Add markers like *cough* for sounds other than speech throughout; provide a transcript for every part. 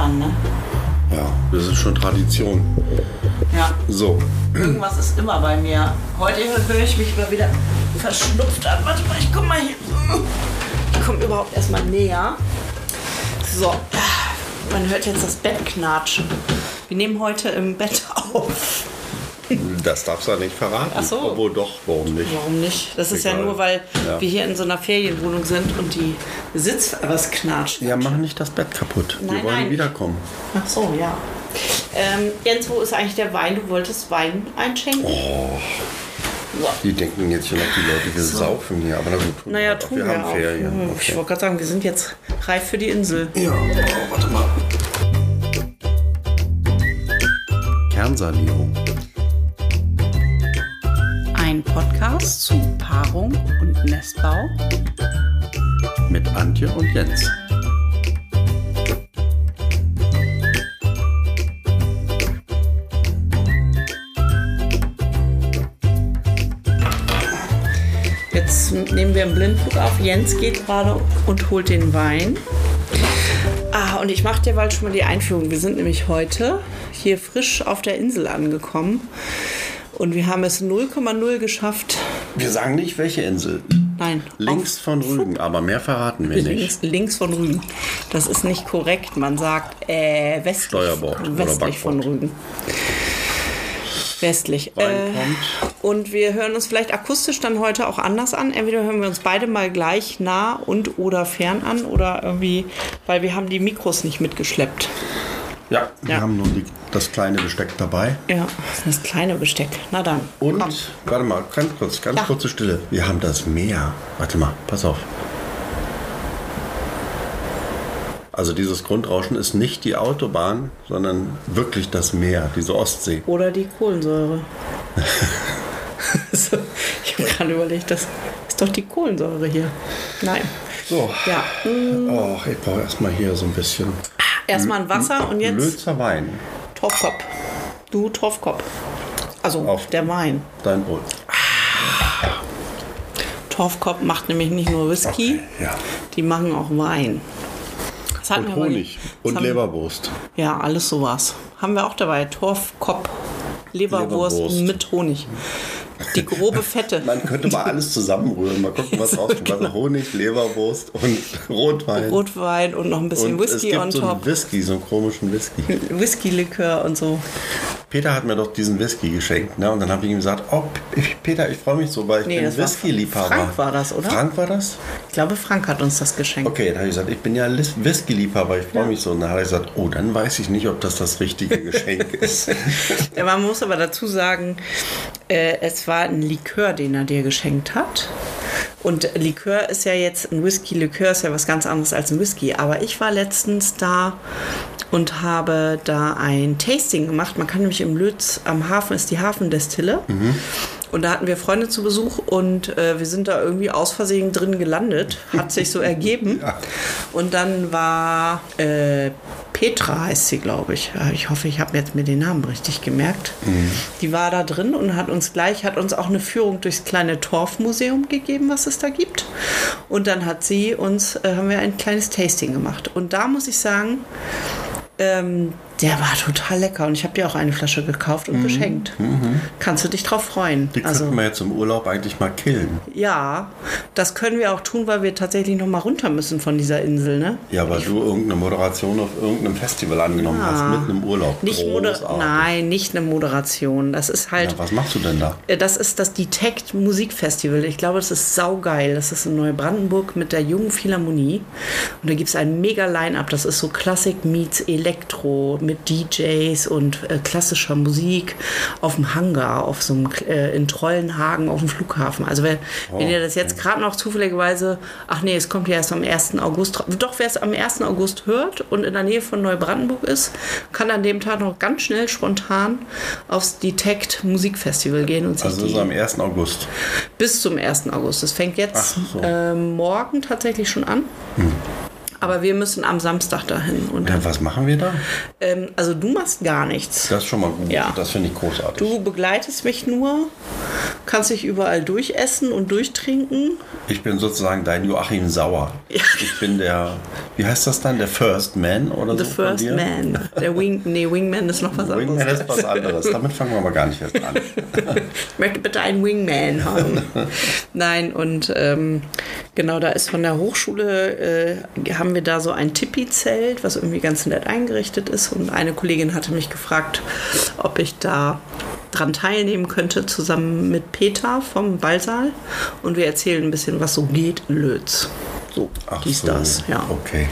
an, ne? Ja, das ist schon Tradition. Ja. So, Irgendwas ist immer bei mir. Heute höre ich mich mal wieder verschnupft an. Warte mal, ich komm mal hier. Ich komme überhaupt erstmal näher. So. Man hört jetzt das Bett knatschen. Wir nehmen heute im Bett auf. Das darfst du ja nicht verraten. Ach so. Obwohl doch, warum nicht? Warum nicht? Das ist ja Egal. nur, weil Ja. wir hier in so einer Ferienwohnung sind und die Sitz was knatscht. Ja, mach nicht das Bett kaputt. Nein, Wir wollen nein. wiederkommen. Ach so, ja. Ähm, Jens, wo ist eigentlich der Wein? Du wolltest Wein einschenken? Oh. Ja. Die denken jetzt schon noch die Leute, wir saufen hier. Aber na gut, tun Naja, tun wir, wir haben auch. Ferien. Hm, Ich Okay. wollte gerade sagen, wir sind jetzt reif für die Insel. Ja, oh, warte mal. Kernsanierung. Ein Podcast zu Paarung und Nestbau. Mit Antje und Jens. Jetzt nehmen wir einen Blindflug auf. Jens geht gerade und holt den Wein. Ah, und ich mache dir bald schon mal die Einführung. Wir sind nämlich heute hier frisch auf der Insel angekommen. Und wir haben es 0,0 geschafft. Wir sagen nicht, welche Insel. Nein, Links von Rügen, aber mehr verraten wir nicht. Links, links von Rügen. Das ist nicht korrekt. Man sagt äh, westlich, westlich von. Rügen. Westlich. Äh, und wir hören uns vielleicht akustisch dann heute auch anders an. Entweder hören wir uns beide mal gleich nah und oder fern an oder irgendwie, weil wir haben die Mikros nicht mitgeschleppt. Ja, wir Ja. haben nur die, das kleine Besteck dabei. Ja, das kleine Besteck. Na dann. Und, komm. warte mal, ganz kurz, ganz Ja. kurze Stille. Wir haben das Meer. Warte mal, pass auf. Also dieses Grundrauschen ist nicht die Autobahn, sondern wirklich das Meer, diese Ostsee. Oder die Kohlensäure. *laughs* ich habe gerade überlegt, das ist doch die Kohlensäure hier. Nein. So. Ja. mm, Oh, ich brauche erstmal hier so ein bisschen Erstmal ein Wasser und jetzt Lözer Wein. Torfkopf. Du Torfkopf. Also Auf. der Wein. Dein Brot. Torfkopf macht nämlich nicht nur Whisky, Ja. die machen auch Wein. Das Und Honig. Und haben- Leberwurst. Ja, alles sowas. Haben wir auch dabei. Torfkopf. Leberwurst, Leberwurst. mit Honig. Die grobe Fette. Man könnte mal alles zusammenrühren. Mal gucken, was *laughs* rauskommt. genau. Also Honig, Leberwurst und Rotwein. Rotwein und noch ein bisschen und es Whisky gibt on so top. Whisky, so einen komischen Whisky. *laughs* Whisky-Likör und so. Peter hat mir doch diesen Whisky geschenkt. Ne? Und dann habe ich ihm gesagt, oh Peter, ich freue mich so, weil ich Nee, bin Whisky-Liebhaber. Frank war das, oder? Frank war das? Ich glaube, Frank hat uns das geschenkt. Okay, dann habe ich gesagt, ich bin ja Whisky-Liebhaber, ich freue mich so. Und dann hat er gesagt, oh, dann weiß ich nicht, ob das das richtige *laughs* Geschenk ist. Ja, man muss aber dazu sagen, äh, es war ein Likör, den er dir geschenkt hat. Und Likör ist ja jetzt, ein Whisky-Likör ist ja was ganz anderes als ein Whisky. Aber ich war letztens da und habe da ein Tasting gemacht. Man kann nämlich im Lütz am Hafen, ist die Hafendestille. Und da hatten wir Freunde zu Besuch und äh, wir sind da irgendwie aus Versehen drin gelandet. Hat sich so ergeben. *laughs* Und dann war äh, Petra, heißt sie, glaube ich. Ich hoffe, ich habe jetzt mir den Namen richtig gemerkt. Die war da drin und hat uns gleich, hat uns auch eine Führung durchs kleine Torfmuseum gegeben, was es da gibt. Und dann hat sie uns, äh, haben wir ein kleines Tasting gemacht. Und da muss ich sagen, ähm, der war total lecker und ich habe dir auch eine Flasche gekauft und geschenkt. Kannst du dich drauf freuen? Die also könnten wir jetzt im Urlaub eigentlich mal killen. ja, das können wir auch tun, weil wir tatsächlich noch mal runter müssen von dieser Insel, ne? Ja, weil du irgendeine Moderation auf irgendeinem Festival angenommen hast, mitten im Urlaub. Nicht Moder Großartig. Nein, nicht eine Moderation. Das ist halt Ja, was machst du denn da? Äh, Das ist das Detect Musikfestival. Ich glaube, das ist saugeil. Das ist in Neubrandenburg mit der Jungen Philharmonie. Und da gibt es ein mega Line-Up. Das ist so Klassik meets Elektro mit DJs und äh, klassischer Musik auf dem Hangar, auf so einem, äh, in Trollenhagen auf dem Flughafen. Also wenn, wenn ihr das jetzt gerade noch zufälligerweise, ach nee, es kommt ja erst am 1. August, doch wer es am 1. August hört und in der Nähe von Neubrandenburg ist, kann an dem Tag noch ganz schnell spontan aufs Detect Musikfestival gehen und sich Also das ist am 1. August. bis zum 1. August. Das fängt jetzt so. ähm, morgen tatsächlich schon an. Aber wir müssen am Samstag dahin. Und Ja, was machen wir da? ähm, also du machst gar nichts. Das ist schon mal gut. Ja. Das finde ich großartig. Du begleitest mich nur, kannst dich überall durchessen und durchtrinken. Ich bin sozusagen dein Joachim Sauer. Ich bin der, wie heißt das dann? Der First Man oder The so? von First? Man. Der Wing, nee, Wingman ist noch was Wingman anderes. ist was anderes. Damit fangen wir aber gar nicht erst an. Ich *laughs* möchte bitte einen Wingman haben. Nein, und ähm, genau, da ist von der Hochschule, äh, haben wir da so ein Tipi-Zelt, was irgendwie ganz nett eingerichtet ist. Und eine Kollegin hatte mich gefragt, ob ich da dran teilnehmen könnte, zusammen mit Peter vom Ballsaal. Und wir erzählen ein bisschen, was so geht in Lötz. So, Ach dies, so. das, ja. Okay.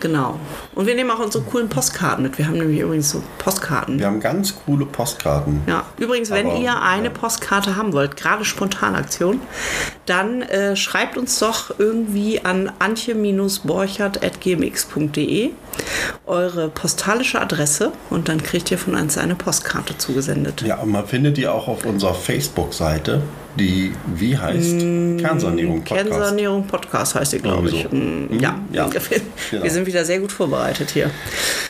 Genau. Und wir nehmen auch unsere coolen Postkarten mit. Wir haben nämlich übrigens so Postkarten. Wir haben ganz coole Postkarten. Ja, übrigens, wenn Aber, ihr eine ja. Postkarte haben wollt, gerade Spontanaktion, dann äh, schreibt uns doch irgendwie an antje-borchert.gmx.de eure postalische Adresse und dann kriegt ihr von uns eine Postkarte zugesendet. Ja, und man findet die auch auf unserer Facebook-Seite, die wie heißt? Kernsanierung Podcast. Kernsanierung Podcast heißt sie, glaube ich. Irgendwie Mm, Ja, ja. *laughs* wir Genau. sind wieder sehr gut vorbereitet hier.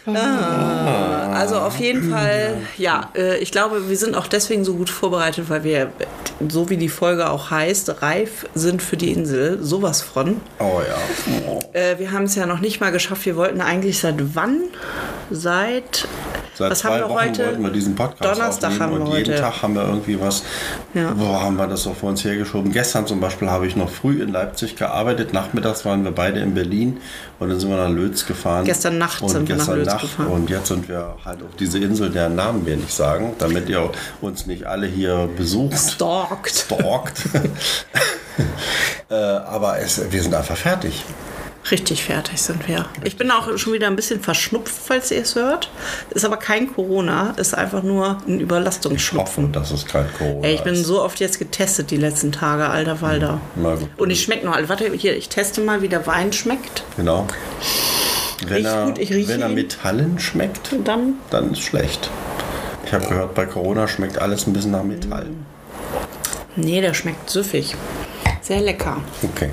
Ah, also auf jeden Fall, ja, äh, ich glaube, wir sind auch deswegen so gut vorbereitet, weil wir, so wie die Folge auch heißt, reif sind für die Insel. Sowas von. Oh ja. Äh, wir haben es ja noch nicht mal geschafft. Wir wollten eigentlich seit wann? Seit. Seit was zwei haben wir Wochen heute? wollten wir diesen Podcast Donnerstag haben wir und jeden heute. Tag haben wir irgendwie was, Ja. boah, haben wir das so vor uns hergeschoben. Gestern zum Beispiel habe ich noch früh in Leipzig gearbeitet, nachmittags waren wir beide in Berlin und dann sind wir nach Lötz gefahren. Gestern Nacht und sind wir nach gestern Lötz Nacht. gefahren. Und jetzt sind wir halt auf diese Insel, deren Namen wir nicht sagen, damit ihr uns nicht alle hier besucht. Stalkt. Stalkt. *laughs* äh, aber es, wir sind einfach fertig. Richtig fertig sind wir. Ich bin auch schon wieder ein bisschen verschnupft, falls ihr es hört. Ist aber kein Corona, ist einfach nur ein Überlastungsschnupfen. Dass es kein Corona Ey, ich bin ist. so oft jetzt getestet die letzten Tage, alter Walder. Gut. Und ich schmecke noch. Warte, hier, ich teste mal, wie der Wein schmeckt. Genau. Wenn, er, gut, wenn er. Metallen schmeckt, dann, dann ist schlecht. Ich habe gehört, bei Corona schmeckt alles ein bisschen nach Metall. nee, der schmeckt süffig. Sehr lecker. Okay.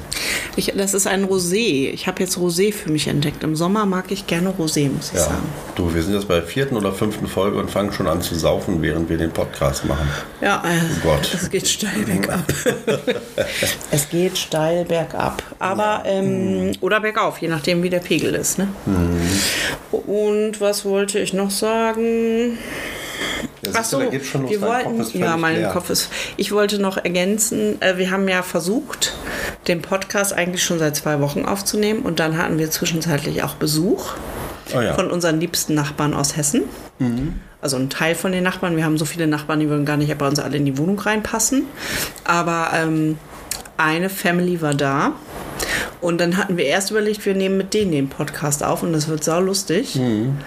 Ich, das ist ein Rosé. Ich habe jetzt Rosé für mich entdeckt. Im Sommer mag ich gerne Rosé, muss ich Ja. sagen. Du, wir sind jetzt bei der vierten oder fünften Folge und fangen schon an zu saufen, während wir den Podcast machen. Ja, äh, Oh Gott. es geht steil *laughs* bergab. *laughs* es geht steil bergab. Aber, ähm, oder bergauf, je nachdem, wie der Pegel ist. Ne? Mhm. Und was wollte ich noch sagen? Ach so, wir wollten, Kopf ja, mein leer. Kopf ist. Ich wollte noch ergänzen, äh, wir haben ja versucht, den Podcast eigentlich schon seit zwei Wochen aufzunehmen und dann hatten wir zwischenzeitlich auch Besuch Oh ja. Mhm. von unseren liebsten Nachbarn aus Hessen. Also ein Teil von den Nachbarn. Wir haben so viele Nachbarn, die würden gar nicht bei uns alle in die Wohnung reinpassen. Aber ähm, eine Family war da. Und dann hatten wir erst überlegt, wir nehmen mit denen den Podcast auf und das wird sau lustig. Mhm.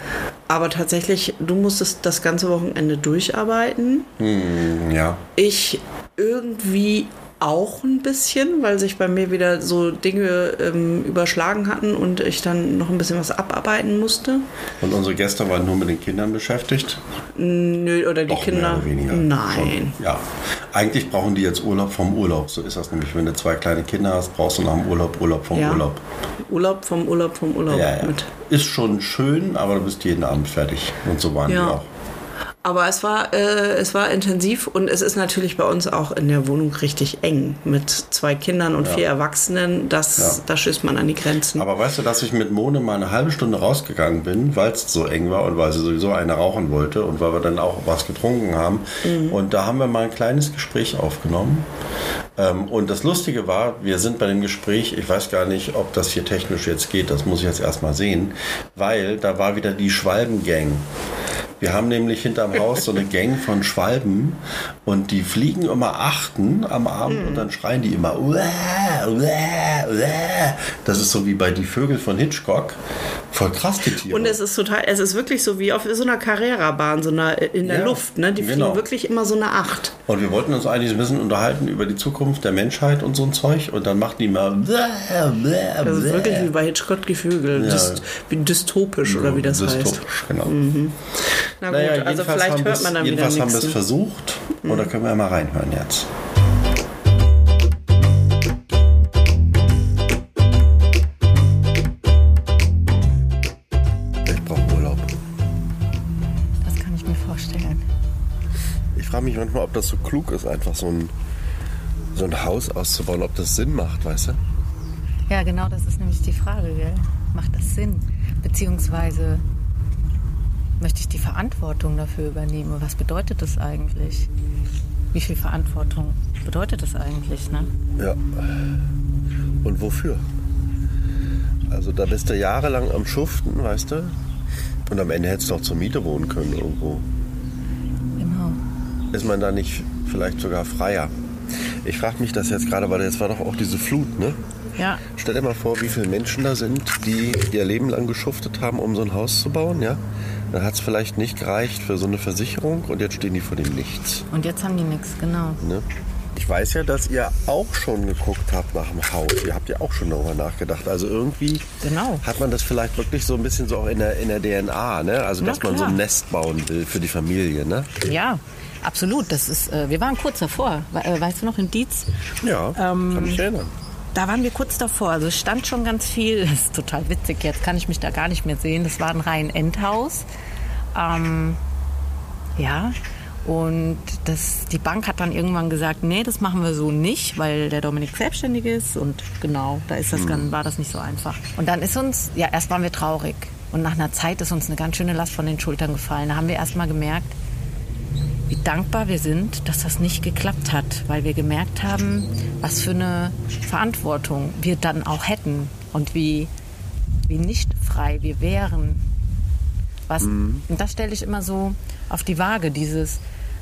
Aber tatsächlich, du musstest das ganze Wochenende durcharbeiten. Ja. Ich irgendwie auch ein bisschen, weil sich bei mir wieder so Dinge ähm, überschlagen hatten und ich dann noch ein bisschen was abarbeiten musste. Und unsere Gäste waren nur mit den Kindern beschäftigt. Nö, oder die Doch, Kinder. mehr oder weniger. Nein. Schon. Ja. Eigentlich brauchen die jetzt Urlaub vom Urlaub. So ist das nämlich. Wenn du zwei kleine Kinder hast, brauchst du nach dem Urlaub Urlaub vom Ja. Urlaub. Urlaub vom Urlaub vom Urlaub Ja, ja. mit. Ist schon schön, aber du bist jeden Abend fertig. Und so waren Ja. die auch. Aber es war, äh, es war intensiv und es ist natürlich bei uns auch in der Wohnung richtig eng mit zwei Kindern und vier Erwachsenen. Das, Ja. Da stößt man an die Grenzen. Aber weißt du, dass ich mit Mone mal eine halbe Stunde rausgegangen bin, weil es so eng war und weil sie sowieso eine rauchen wollte und weil wir dann auch was getrunken haben. Und da haben wir mal ein kleines Gespräch aufgenommen. Ähm, und das Lustige war, wir sind bei dem Gespräch, ich weiß gar nicht, ob das hier technisch jetzt geht, das muss ich jetzt erstmal sehen, weil da war wieder die Schwalbengang. Wir haben nämlich hinterm Haus so eine *laughs* Gang von Schwalben und die fliegen immer achten am Abend und dann schreien die immer. Uah, uah, uah. Das ist so wie bei Die Vögel von Hitchcock. Voll krass, die Tiere. Und es ist total, es ist wirklich so wie auf so einer Carrera-Bahn, so einer in der Ja, Luft, ne? Die fliegen genau. wirklich immer so eine Acht. Und wir wollten uns eigentlich ein bisschen unterhalten über die Zukunft Zukunft der Menschheit und so ein Zeug und dann macht die mal. Bläh, bläh, Das ist wirklich wie bei Hitchcock Gefügel. Ja. Dyst, wie dystopisch oder wie das dystopisch, heißt. Genau. Mhm. Na gut, naja, also vielleicht hört man dann wieder Jedenfalls haben wir es ne? versucht mhm. oder können wir mal reinhören jetzt. Ich frage mich manchmal, ob das so klug ist, einfach so ein so ein Haus auszubauen, ob das Sinn macht, weißt du? Ja, genau, das ist nämlich die Frage, gell? Macht das Sinn? Beziehungsweise möchte ich die Verantwortung dafür übernehmen? Was bedeutet das eigentlich? Wie viel Verantwortung bedeutet das eigentlich, ne? Ja. Und wofür? Also da bist du jahrelang am Schuften, weißt du? Und am Ende hättest du auch zur Miete wohnen können irgendwo. Genau. Ist man da nicht vielleicht sogar freier? Ich frage mich das jetzt gerade, weil jetzt war doch auch diese Flut, ne? Ja. Stell dir mal vor, wie viele Menschen da sind, die ihr Leben lang geschuftet haben, um so ein Haus zu bauen, ja? Dann hat es vielleicht nicht gereicht für so eine Versicherung und jetzt stehen die vor dem Nichts. Und jetzt haben die nichts, genau. Ne? Ich weiß ja, dass ihr auch schon geguckt habt nach dem Haus. Ihr habt ja auch schon darüber nachgedacht. Also irgendwie Genau. hat man das vielleicht wirklich so ein bisschen so auch in der, in der DNA, ne? Also Na dass man so ein Nest bauen will für die Familie, ne? Ja, absolut. Das ist, äh, wir waren kurz davor. Äh, weißt du noch, in Dietz? Ja, Ähm, kann mich erinnern. Da waren wir kurz davor. Also es stand schon ganz viel. *laughs* Das ist total witzig. Jetzt kann ich mich da gar nicht mehr sehen. Das war ein rein Endhaus. Ähm, ja. Und das, die Bank hat dann irgendwann gesagt, nee, das machen wir so nicht, weil der Dominik selbstständig ist. Und genau, da ist das, dann war das nicht so einfach. Und dann ist uns, ja, erst waren wir traurig. Und nach einer Zeit ist uns eine ganz schöne Last von den Schultern gefallen. Da haben wir erst mal gemerkt, wie dankbar wir sind, dass das nicht geklappt hat, weil wir gemerkt haben, was für eine Verantwortung wir dann auch hätten und wie, wie nicht frei wir wären. Was, Und das stelle ich immer so auf die Waage, dieses,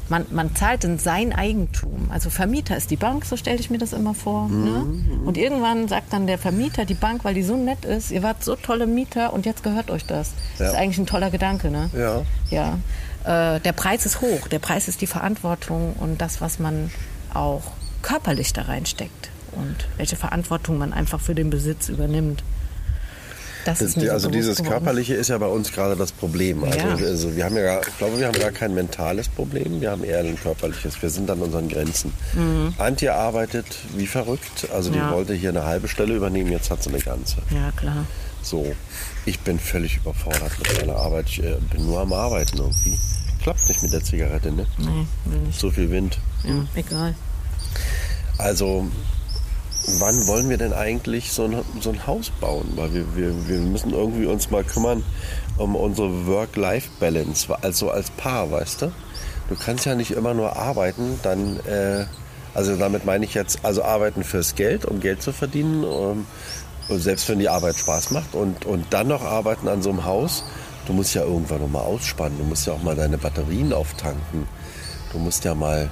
man, man zahlt in sein Eigentum. Also Vermieter ist die Bank, so stelle ich mir das immer vor. Ne? Und irgendwann sagt dann der Vermieter, die Bank, weil die so nett ist, ihr wart so tolle Mieter und jetzt gehört euch das. Das ist Ja. eigentlich ein toller Gedanke, ne? Ja. Ja, äh, der Preis ist hoch. Der Preis ist die Verantwortung und das, was man auch körperlich da reinsteckt und welche Verantwortung man einfach für den Besitz übernimmt. Das Das, ist mir so also dieses geworden. Körperliche ist ja bei uns gerade das Problem. Also, Ja. also wir haben ja, gar- ich glaube, wir haben gar kein mentales Problem, wir haben eher ein körperliches. Wir sind an unseren Grenzen. Antje arbeitet wie verrückt. Also die Mhm. Ja. wollte hier eine halbe Stelle übernehmen, jetzt hat sie eine ganze. Ja, klar. So, ich bin völlig überfordert mit meiner Arbeit. Ich äh, bin nur am Arbeiten irgendwie. Klappt nicht mit der Zigarette, ne? Nee, will nicht. So viel Wind. Ja, egal. Also, wann wollen wir denn eigentlich so ein, so ein Haus bauen? Weil wir, wir, wir müssen irgendwie uns mal kümmern um unsere Work-Life-Balance, also als Paar, weißt du? Du kannst ja nicht immer nur arbeiten, dann, äh, also damit meine ich jetzt, also arbeiten fürs Geld, um Geld zu verdienen, um, selbst wenn die Arbeit Spaß macht und, und dann noch arbeiten an so einem Haus. Du musst ja irgendwann noch mal ausspannen, du musst ja auch mal deine Batterien auftanken, du musst ja mal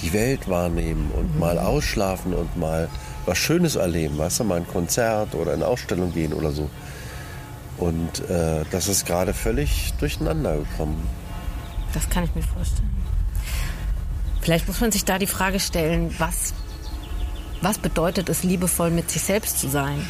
die Welt wahrnehmen und mal ausschlafen und mal was Schönes erleben, weißt du, mal ein Konzert oder eine Ausstellung gehen oder so. Und äh, das ist gerade völlig durcheinander gekommen. Das kann ich mir vorstellen. Vielleicht muss man sich da die Frage stellen, was, was bedeutet es, liebevoll mit sich selbst zu sein?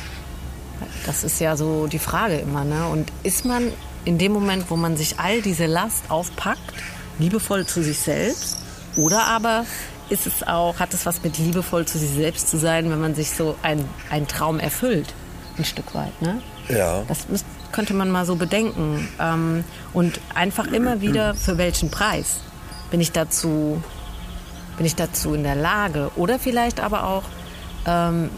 Das ist ja so die Frage immer. Ne? Und ist man in dem Moment, wo man sich all diese Last aufpackt, liebevoll zu sich selbst? Oder aber ist es auch, hat es was mit liebevoll zu sich selbst zu sein, wenn man sich so ein, einen Traum erfüllt? Ein Stück weit, ne? Ja. Das müsst, könnte man mal so bedenken. Ähm, und einfach immer wieder, für welchen Preis bin ich dazu, bin ich dazu in der Lage? Oder vielleicht aber auch, ähm,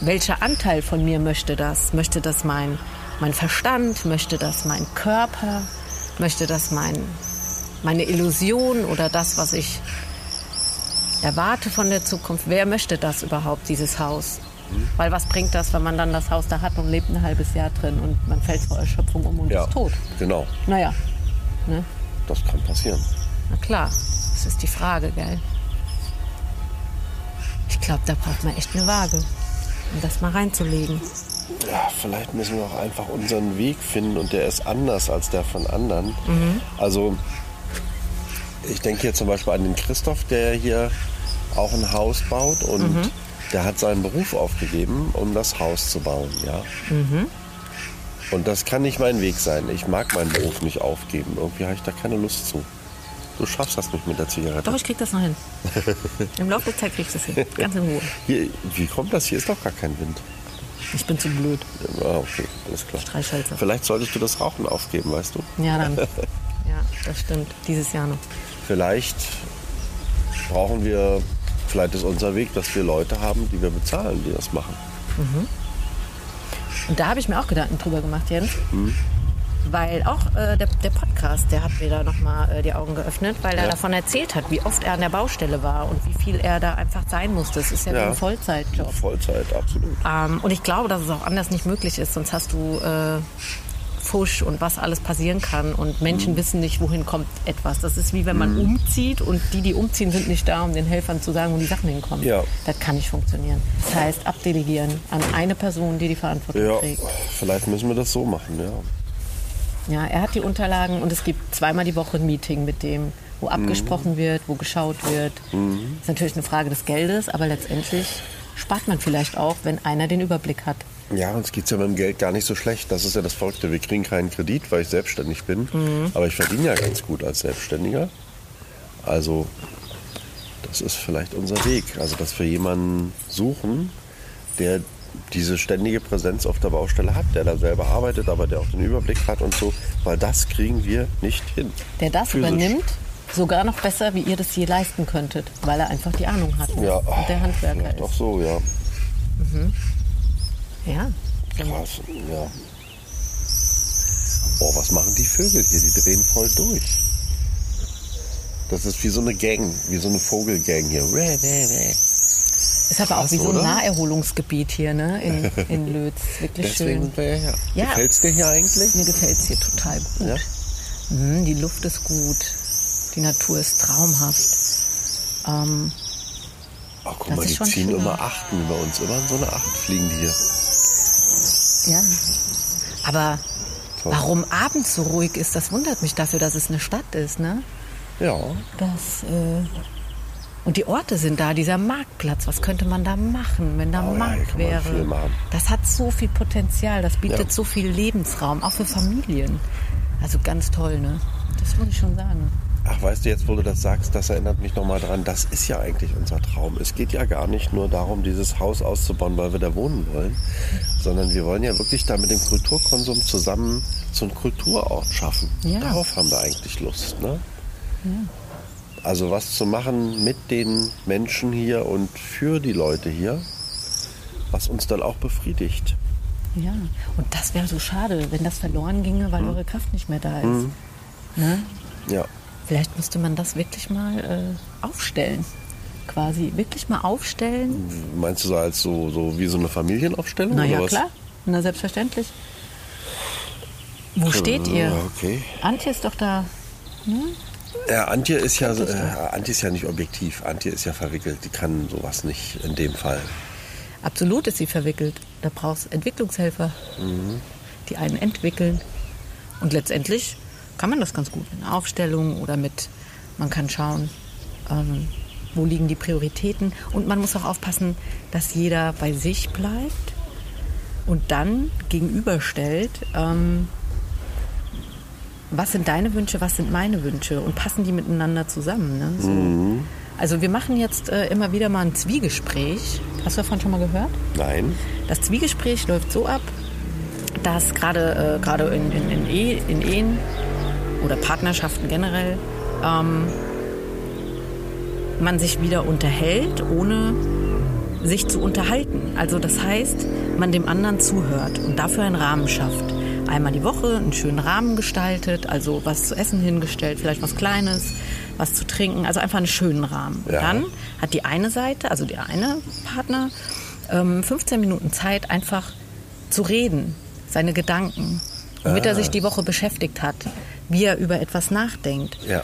welcher Anteil von mir möchte das? Möchte das mein, mein Verstand? Möchte das mein Körper? Möchte das mein, meine Illusion oder das, was ich erwarte von der Zukunft? Wer möchte das überhaupt, dieses Haus? Weil was bringt das, wenn man dann das Haus da hat und lebt ein halbes Jahr drin und man fällt vor Erschöpfung um und Ja, ist tot? genau. Naja, ne? Das kann passieren. na klar, das ist die Frage, gell? Ich glaube, da braucht man echt eine Waage, um das mal reinzulegen. Ja, vielleicht müssen wir auch einfach unseren Weg finden und der ist anders als der von anderen. Also ich denke hier zum Beispiel an den Christoph, der hier auch ein Haus baut und der hat seinen Beruf aufgegeben, um das Haus zu bauen, ja. Und das kann nicht mein Weg sein. Ich mag meinen Beruf nicht aufgeben. Irgendwie habe ich da keine Lust zu. Du schaffst das nicht mit der Zigarette. Doch, ich krieg das noch hin. *laughs* Im Laufe der Zeit krieg ich das hin. Ganz in Ruhe. Hier, wie kommt das? Hier ist doch gar kein Wind. Ich bin zu blöd. Ah, okay, alles klar. Streichhölzer. Vielleicht solltest du das Rauchen aufgeben, weißt du? Ja, dann. *laughs* Ja, das stimmt. Dieses Jahr noch. Vielleicht brauchen wir, vielleicht ist unser Weg, dass wir Leute haben, die wir bezahlen, die das machen. Und da habe ich mir auch Gedanken drüber gemacht, Jens. Mhm. Weil auch äh, der, der Podcast, der hat mir da nochmal äh, die Augen geöffnet, weil er Ja. davon erzählt hat, wie oft er an der Baustelle war und wie viel er da einfach sein musste. Das ist ja, Ja. ein Vollzeitjob. Vollzeit, absolut. Ähm, und ich glaube, dass es auch anders nicht möglich ist, sonst hast du äh, Fusch und was alles passieren kann und Mhm. Menschen wissen nicht, wohin kommt etwas. Das ist wie wenn man umzieht und die, die umziehen, sind nicht da, um den Helfern zu sagen, wo die Sachen hinkommen. Ja. Das kann nicht funktionieren. Das heißt, abdelegieren an eine Person, die die Verantwortung Ja, trägt. vielleicht müssen wir das so machen, ja. Ja, er hat die Unterlagen und es gibt zweimal die Woche ein Meeting mit dem, wo abgesprochen wird, wo geschaut wird. ist natürlich eine Frage des Geldes, aber letztendlich spart man vielleicht auch, wenn einer den Überblick hat. Ja, uns geht's ja mit dem Geld gar nicht so schlecht. Das ist ja das Verrückte. Wir kriegen keinen Kredit, weil ich selbstständig bin. Aber ich verdiene ja ganz gut als Selbstständiger. Also, das ist vielleicht unser Weg. Also, dass wir jemanden suchen, der diese ständige Präsenz auf der Baustelle hat, der da selber arbeitet, aber der auch den Überblick hat und so. Weil das kriegen wir nicht hin. Der das Physisch. übernimmt, sogar noch besser, wie ihr das je leisten könntet, weil er einfach die Ahnung hat? Ja, und der Handwerker auch ist. so, ja. Ja. Krass, ja. Oh, was machen die Vögel hier? Die drehen voll durch. Das ist wie so eine Gang, wie so eine Vogelgang hier. Ist aber auch wie so ein oder? Naherholungsgebiet hier ne? in, *laughs* in Lötz. Wirklich Deswegen schön. sind wir ja. Ja. Gefällt's dir hier eigentlich? Mir gefällt es hier total gut. Ja. Mhm, die Luft ist gut. Die Natur ist traumhaft. Ähm, Ach, guck Das mal, die ziehen schön. immer Achten über uns. Immer in so eine Acht fliegen die hier. ja. Aber Toll. warum abends so ruhig ist, das wundert mich dafür, dass es eine Stadt ist. Ne? Ja. Das, äh, und die Orte sind da, dieser Marktplatz. Was könnte man da machen, wenn da Oh ja, Markt man wäre? Das hat so viel Potenzial, das bietet Ja. so viel Lebensraum, auch für Familien. Also ganz toll, ne? Das muss ich schon sagen. Ach, weißt du, jetzt, wo du das sagst, das erinnert mich nochmal dran, das ist ja eigentlich unser Traum. Es geht ja gar nicht nur darum, dieses Haus auszubauen, weil wir da wohnen wollen, sondern wir wollen ja wirklich da mit dem Kulturkonsum zusammen so einen Kulturort schaffen. Ja. Darauf haben wir eigentlich Lust. Ne? Also was zu machen mit den Menschen hier und für die Leute hier, was uns dann auch befriedigt. Ja, und das wäre so schade, wenn das verloren ginge, weil eure Kraft nicht mehr da ist. Ne? Ja. Vielleicht müsste man das wirklich mal äh, aufstellen. Quasi wirklich mal aufstellen. Meinst du so als so, so wie so eine Familienaufstellung? Na ja, klar. Na, selbstverständlich. Wo steht ihr? Okay. Antje ist doch da. Ja, Antje ist ja, äh, Antje ist ja nicht objektiv. Antje ist ja verwickelt. Die kann sowas nicht in dem Fall. Absolut ist sie verwickelt. Da brauchst du Entwicklungshelfer, die einen entwickeln. Und letztendlich kann man das ganz gut in einer Aufstellung oder mit, man kann schauen, ähm, wo liegen die Prioritäten. Und man muss auch aufpassen, dass jeder bei sich bleibt und dann gegenüberstellt, ähm, was sind deine Wünsche, was sind meine Wünsche und passen die miteinander zusammen. Ne? So. Also wir machen jetzt äh, immer wieder mal ein Zwiegespräch. Hast du davon schon mal gehört? Nein? Das Zwiegespräch läuft so ab, dass gerade äh, gerade in, in, in, Ehe, in Ehen oder Partnerschaften generell ähm, man sich wieder unterhält, ohne sich zu unterhalten. Also das heißt, man dem anderen zuhört und dafür einen Rahmen schafft. Einmal die Woche einen schönen Rahmen gestaltet, also was zu essen hingestellt, vielleicht was Kleines, was zu trinken, also einfach einen schönen Rahmen. Und Ja. dann hat die eine Seite, also der eine Partner, ähm, 15 Minuten Zeit, einfach zu reden, seine Gedanken, womit er sich die Woche beschäftigt hat, wie er über etwas nachdenkt, Ja.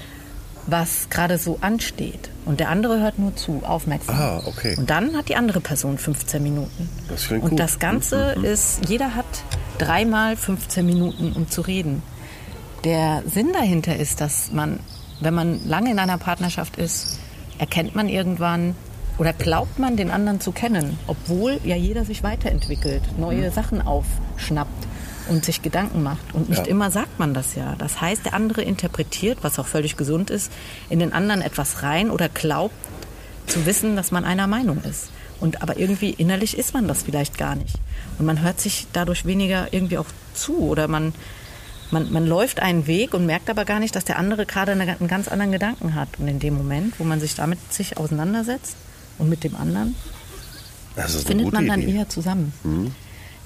was gerade so ansteht. Und der andere hört nur zu, aufmerksam. Ah, okay. Und dann hat die andere Person 15 Minuten. Das klingt Und gut. das Ganze ist, jeder hat dreimal 15 Minuten, um zu reden. Der Sinn dahinter ist, dass man, wenn man lange in einer Partnerschaft ist, erkennt man irgendwann oder glaubt man, den anderen zu kennen, obwohl ja jeder sich weiterentwickelt, neue Sachen aufschnappt und sich Gedanken macht. Und nicht Ja. immer sagt man das ja. Das heißt, der andere interpretiert, was auch völlig gesund ist, in den anderen etwas rein oder glaubt zu wissen, dass man einer Meinung ist. Und aber irgendwie innerlich ist man das vielleicht gar nicht. Und man hört sich dadurch weniger irgendwie auch zu oder man man, man läuft einen Weg und merkt aber gar nicht, dass der andere gerade eine, einen ganz anderen Gedanken hat. Und in dem Moment, wo man sich damit sich auseinandersetzt und mit dem anderen, findet man dann Idee. Mhm. eher zusammen.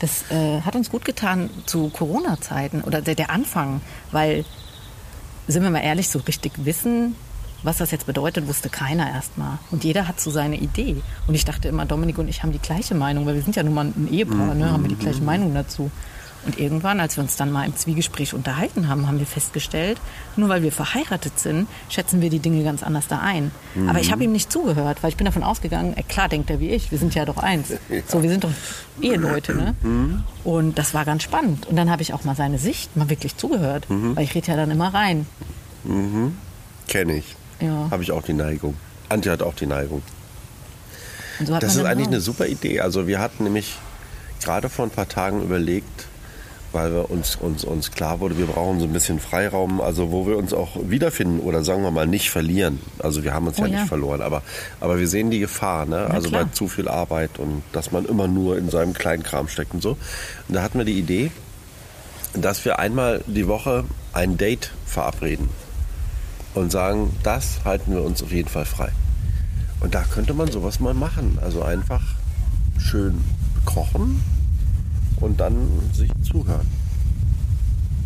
Das äh, hat uns gut getan zu Corona-Zeiten oder der, der Anfang, weil, sind wir mal ehrlich, so richtig wissen, was das jetzt bedeutet, wusste keiner erstmal. Und jeder hat so seine Idee. Und ich dachte immer, Dominik und ich haben die gleiche Meinung, weil wir sind ja nun mal ein Ehepaar, ne, haben wir die Mhm. gleiche Meinung dazu. Und irgendwann, als wir uns dann mal im Zwiegespräch unterhalten haben, haben wir festgestellt, nur weil wir verheiratet sind, schätzen wir die Dinge ganz anders da ein. Aber Mhm. ich habe ihm nicht zugehört, weil ich bin davon ausgegangen, äh, klar denkt er wie ich, wir sind ja doch eins. *laughs* So, wir sind doch Eheleute, ne? Mhm. Und das war ganz spannend. Und dann habe ich auch mal seine Sicht mal wirklich zugehört, Mhm. weil ich rede ja dann immer rein. Kenne ich. Ja. Habe ich auch die Neigung. Antje hat auch die Neigung. So Das ist eigentlich auch- eine super Idee. Also wir hatten nämlich gerade vor ein paar Tagen überlegt, weil wir uns, uns, uns klar wurde, wir brauchen so ein bisschen Freiraum, also wo wir uns auch wiederfinden oder sagen wir mal nicht verlieren. Also wir haben uns Oh ja, ja. nicht verloren, aber, aber wir sehen die Gefahr, ne? also klar. bei zu viel Arbeit und dass man immer nur in seinem kleinen Kram steckt und so. Und da hatten wir die Idee, dass wir einmal die Woche ein Date verabreden und sagen, das halten wir uns auf jeden Fall frei. Und da könnte man sowas mal machen. Also einfach schön kochen und dann sich zuhören.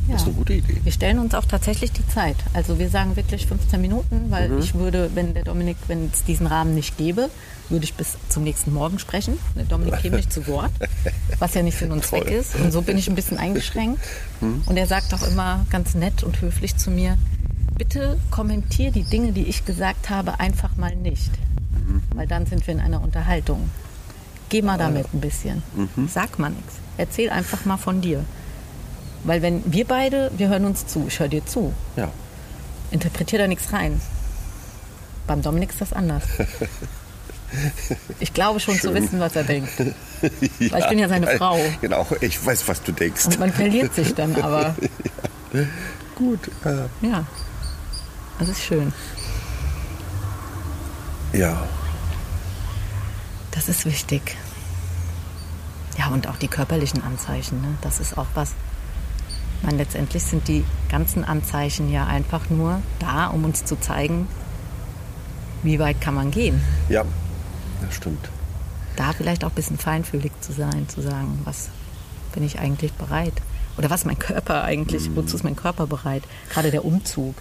Das ist Ja. eine gute Idee. Wir stellen uns auch tatsächlich die Zeit. Also wir sagen wirklich 15 Minuten, weil Mhm. ich würde, wenn der Dominik, wenn es diesen Rahmen nicht gäbe, würde ich bis zum nächsten Morgen sprechen. Der Dominik käme nicht zu Wort, *laughs* was ja nicht Sinn und Zweck. Mhm. ist. Und so bin ich ein bisschen eingeschränkt. Und er sagt auch immer ganz nett und höflich zu mir, bitte kommentier die Dinge, die ich gesagt habe, einfach mal nicht. Mhm. Weil dann sind wir in einer Unterhaltung. Geh Ah, mal damit ein bisschen. Mhm. Sag mal nichts. Erzähl einfach mal von dir. Weil wenn wir beide, wir hören uns zu, ich höre dir zu, Ja. interpretier da nichts rein. Beim Dominik ist das anders. Ich glaube schon zu Schön. wissen, was er denkt. *laughs* Weil ich bin ja seine Frau. Genau, ich weiß, was du denkst. Und man verliert sich dann *laughs* aber. Gut. Äh, Ja. Das ist schön. ja. Das ist wichtig. Ja, und auch die körperlichen Anzeichen. Ne? Das ist auch was. Ich meine, letztendlich sind die ganzen Anzeichen ja einfach nur da, um uns zu zeigen, wie weit kann man gehen. Ja, das stimmt. da vielleicht auch ein bisschen feinfühlig zu sein, zu sagen, was bin ich eigentlich bereit? Oder was mein Körper eigentlich, Mhm. wozu ist mein Körper bereit? Gerade der Umzug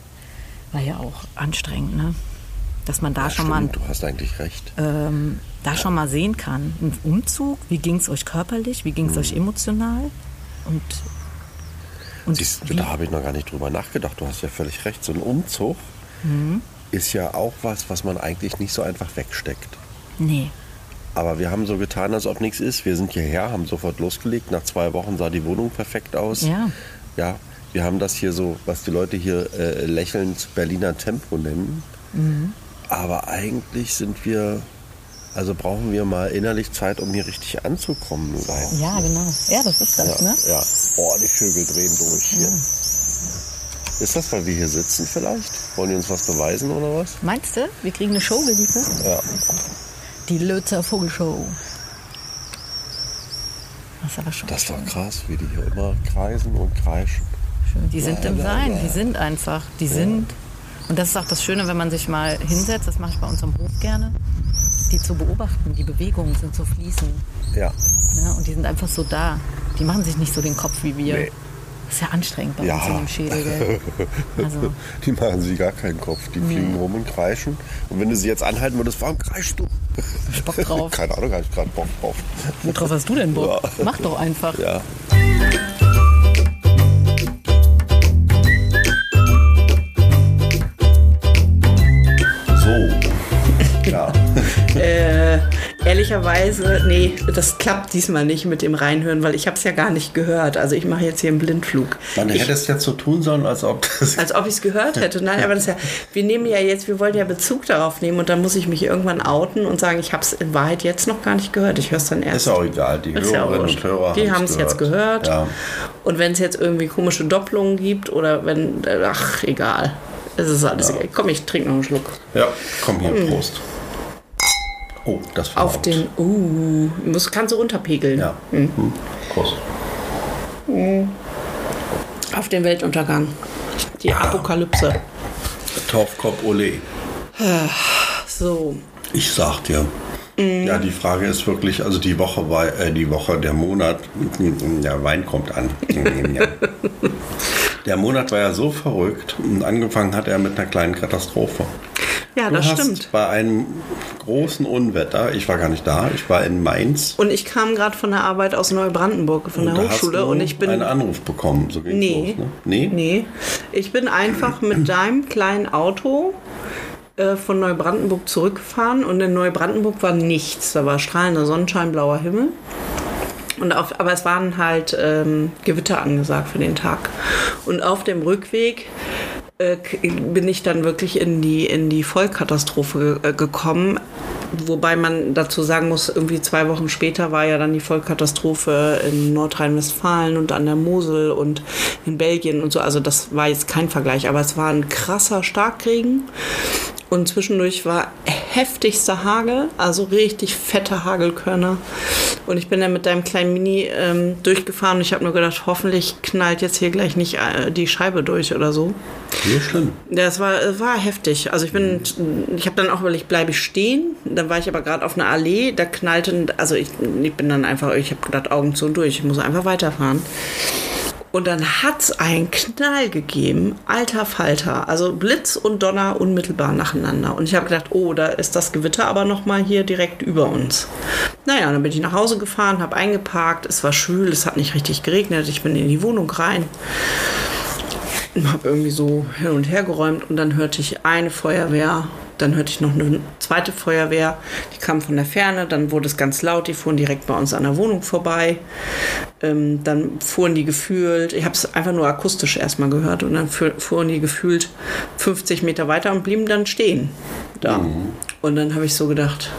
war ja auch anstrengend, ne? Dass man da Ja, schon mal stimmt, du hast eigentlich recht. ähm, da schon mal sehen kann. Ein Umzug, wie ging es euch körperlich, wie ging es Mhm. euch emotional? Und, und Siehst du, da habe ich noch gar nicht drüber nachgedacht. Du hast ja völlig recht. So ein Umzug Mhm. ist ja auch was, was man eigentlich nicht so einfach wegsteckt. nee, Aber wir haben so getan, als ob nichts ist. Wir sind hierher, haben sofort losgelegt. Nach zwei Wochen sah die Wohnung perfekt aus. Ja. Ja, wir haben das hier so, was die Leute hier äh, lächelnd Berliner Tempo nennen. Mhm. Aber eigentlich sind wir, also brauchen wir mal innerlich Zeit, um hier richtig anzukommen. Ja, genau. Ja, das ist das, Ja, ne? ja. Oh, die Vögel drehen durch hier. Ist das, weil wir hier sitzen vielleicht? Wollen die uns was beweisen oder was? Meinst du, wir kriegen eine Show geliefert? Ja. Die Lötzer Vogelshow. Das aber schon Das war krass, wie die hier immer kreisen und kreischen. schön. Die sind im Ja, Sein, ja. die sind einfach, die sind. Und das ist auch das Schöne, wenn man sich mal hinsetzt, das mache ich bei uns am Hof gerne, die zu beobachten. Die Bewegungen sind so fließend. Ja. Ne? Und die sind einfach so da. Die machen sich nicht so den Kopf wie wir. Nee. Das ist ja anstrengend bei Ja. uns in dem Schädel. Gell? *laughs* Also, Die machen sich gar keinen Kopf. Die fliegen rum und kreischen. Und wenn du sie jetzt anhalten würdest, warum kreischst du? ich Bock drauf. *laughs* Keine Ahnung, habe ich gerade Bock drauf. Worauf hast du denn Bock? Ja. Mach doch einfach. Ja. Ehrlicherweise, nee, das klappt diesmal nicht mit dem Reinhören, weil ich habe es ja gar nicht gehört. Also ich mache jetzt hier einen Blindflug. Man ich, hätte es jetzt so tun sollen, als ob das. als ob ich es gehört hätte. Nein, aber das ist ja, wir nehmen ja jetzt, wir wollen ja Bezug darauf nehmen und dann muss ich mich irgendwann outen und sagen, ich habe es in Wahrheit jetzt noch gar nicht gehört. Ich höre es dann erst. Ist auch egal. Die ja Hörerinnen wurscht. und Hörer Die haben es jetzt gehört. Ja. Und wenn es jetzt irgendwie komische Doppelungen gibt oder wenn, ach, egal. Es ist alles egal. Komm, ich trinke noch einen Schluck. ja, komm hier, Prost. Oh, das war Auf laut. den, uh, muss, kannst du runterpegeln. Ja. Hm. Prost. Auf den Weltuntergang. Die Apokalypse. Torfkopf Ole. So. Ich sag dir. Ja, die Frage ist wirklich, also die Woche war, äh, die Woche, der Monat, ja, Wein kommt an. *laughs* Ja. Der Monat war ja so verrückt und angefangen hat er mit einer kleinen Katastrophe. Ja, Du das hast stimmt. bei einem großen Unwetter, ich war gar nicht da, ich war in Mainz. Und ich kam gerade von der Arbeit aus Neubrandenburg, von der da hast Hochschule. Und ich bin. einen Anruf bekommen, so ging's Nee. los, ne? Nee? Nee, ich bin einfach mit deinem kleinen Auto äh, von Neubrandenburg zurückgefahren und in Neubrandenburg war nichts. Da war strahlender Sonnenschein, blauer Himmel. Und auf, aber es waren halt ähm, Gewitter angesagt für den Tag. Und auf dem Rückweg äh, bin ich dann wirklich in die, in die Vollkatastrophe äh, gekommen. Wobei man dazu sagen muss, irgendwie zwei Wochen später war ja dann die Vollkatastrophe in Nordrhein-Westfalen und an der Mosel und in Belgien und so. Also das war jetzt kein Vergleich, aber es war ein krasser Starkregen. Und zwischendurch war heftigster Hagel, also richtig fette Hagelkörner. Und ich bin dann mit deinem kleinen Mini ähm, durchgefahren und ich habe nur gedacht, hoffentlich knallt jetzt hier gleich nicht äh, die Scheibe durch oder so. So schlimm. Ja, es war, es war heftig. Also ich bin, ich habe dann auch überlegt, bleibe ich stehen? Dann war ich aber gerade auf einer Allee, da knallte, also ich, ich bin dann einfach, ich habe gedacht, Augen zu und durch, ich muss einfach weiterfahren. Und dann hat's einen Knall gegeben, alter Falter, also Blitz und Donner unmittelbar nacheinander. Und ich habe gedacht, oh, da ist das Gewitter aber noch mal hier direkt über uns. Naja, dann bin ich nach Hause gefahren, habe eingeparkt, es war schwül, es hat nicht richtig geregnet, ich bin in die Wohnung rein habe irgendwie so hin und her geräumt und dann hörte ich eine Feuerwehr, dann hörte ich noch eine zweite Feuerwehr, die kam von der Ferne, dann wurde es ganz laut, die fuhren direkt bei uns an der Wohnung vorbei, ähm, dann fuhren die gefühlt, ich habe es einfach nur akustisch erstmal gehört und dann fu- fuhren die gefühlt 50 Meter weiter und blieben dann stehen da. Und dann habe ich so gedacht,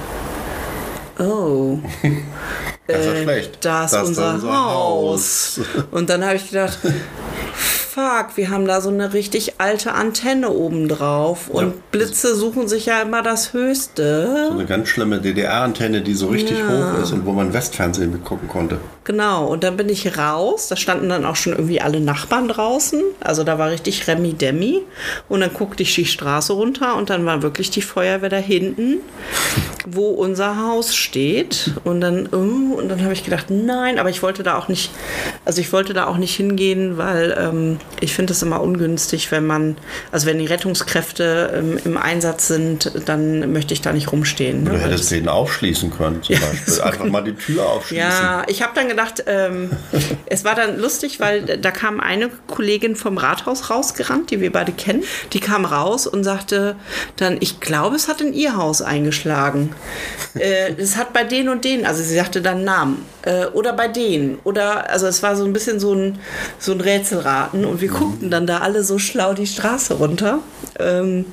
oh, *laughs* Das ist äh, schlecht. Da ist Das unser, Haus. Und dann habe ich gedacht, *laughs* fuck, wir haben da so eine richtig alte Antenne oben drauf. Und Ja. Blitze suchen sich ja immer das Höchste. So eine ganz schlimme DDR-Antenne, die so richtig hoch ist und wo man Westfernsehen mitgucken konnte. Genau, und dann bin ich raus. Da standen dann auch schon irgendwie alle Nachbarn draußen. Also da war richtig Remi Demi. Und dann guckte ich die Straße runter und dann war wirklich die Feuerwehr da hinten, *laughs* wo unser Haus steht. Und dann, und dann habe ich gedacht, nein, aber ich wollte da auch nicht, also ich wollte da auch nicht hingehen, weil ähm, ich finde es immer ungünstig, wenn man, also wenn die Rettungskräfte ähm, im Einsatz sind, dann möchte ich da nicht rumstehen. Ne? Du hättest den aufschließen können, zum Beispiel. *laughs* Einfach mal die Tür aufschließen. ja, ich habe dann gedacht, ähm, *laughs* es war dann lustig, weil *laughs* da kam eine Kollegin vom Rathaus rausgerannt, die wir beide kennen. Die kam raus und sagte dann, ich glaube, es hat in ihr Haus eingeschlagen. äh, es hat bei den und denen, also sie sagte dann Namen. Äh, oder bei denen. Oder, also es war so ein bisschen so ein, so ein Rätselraten und wir guckten dann da alle so schlau die Straße runter. Ähm,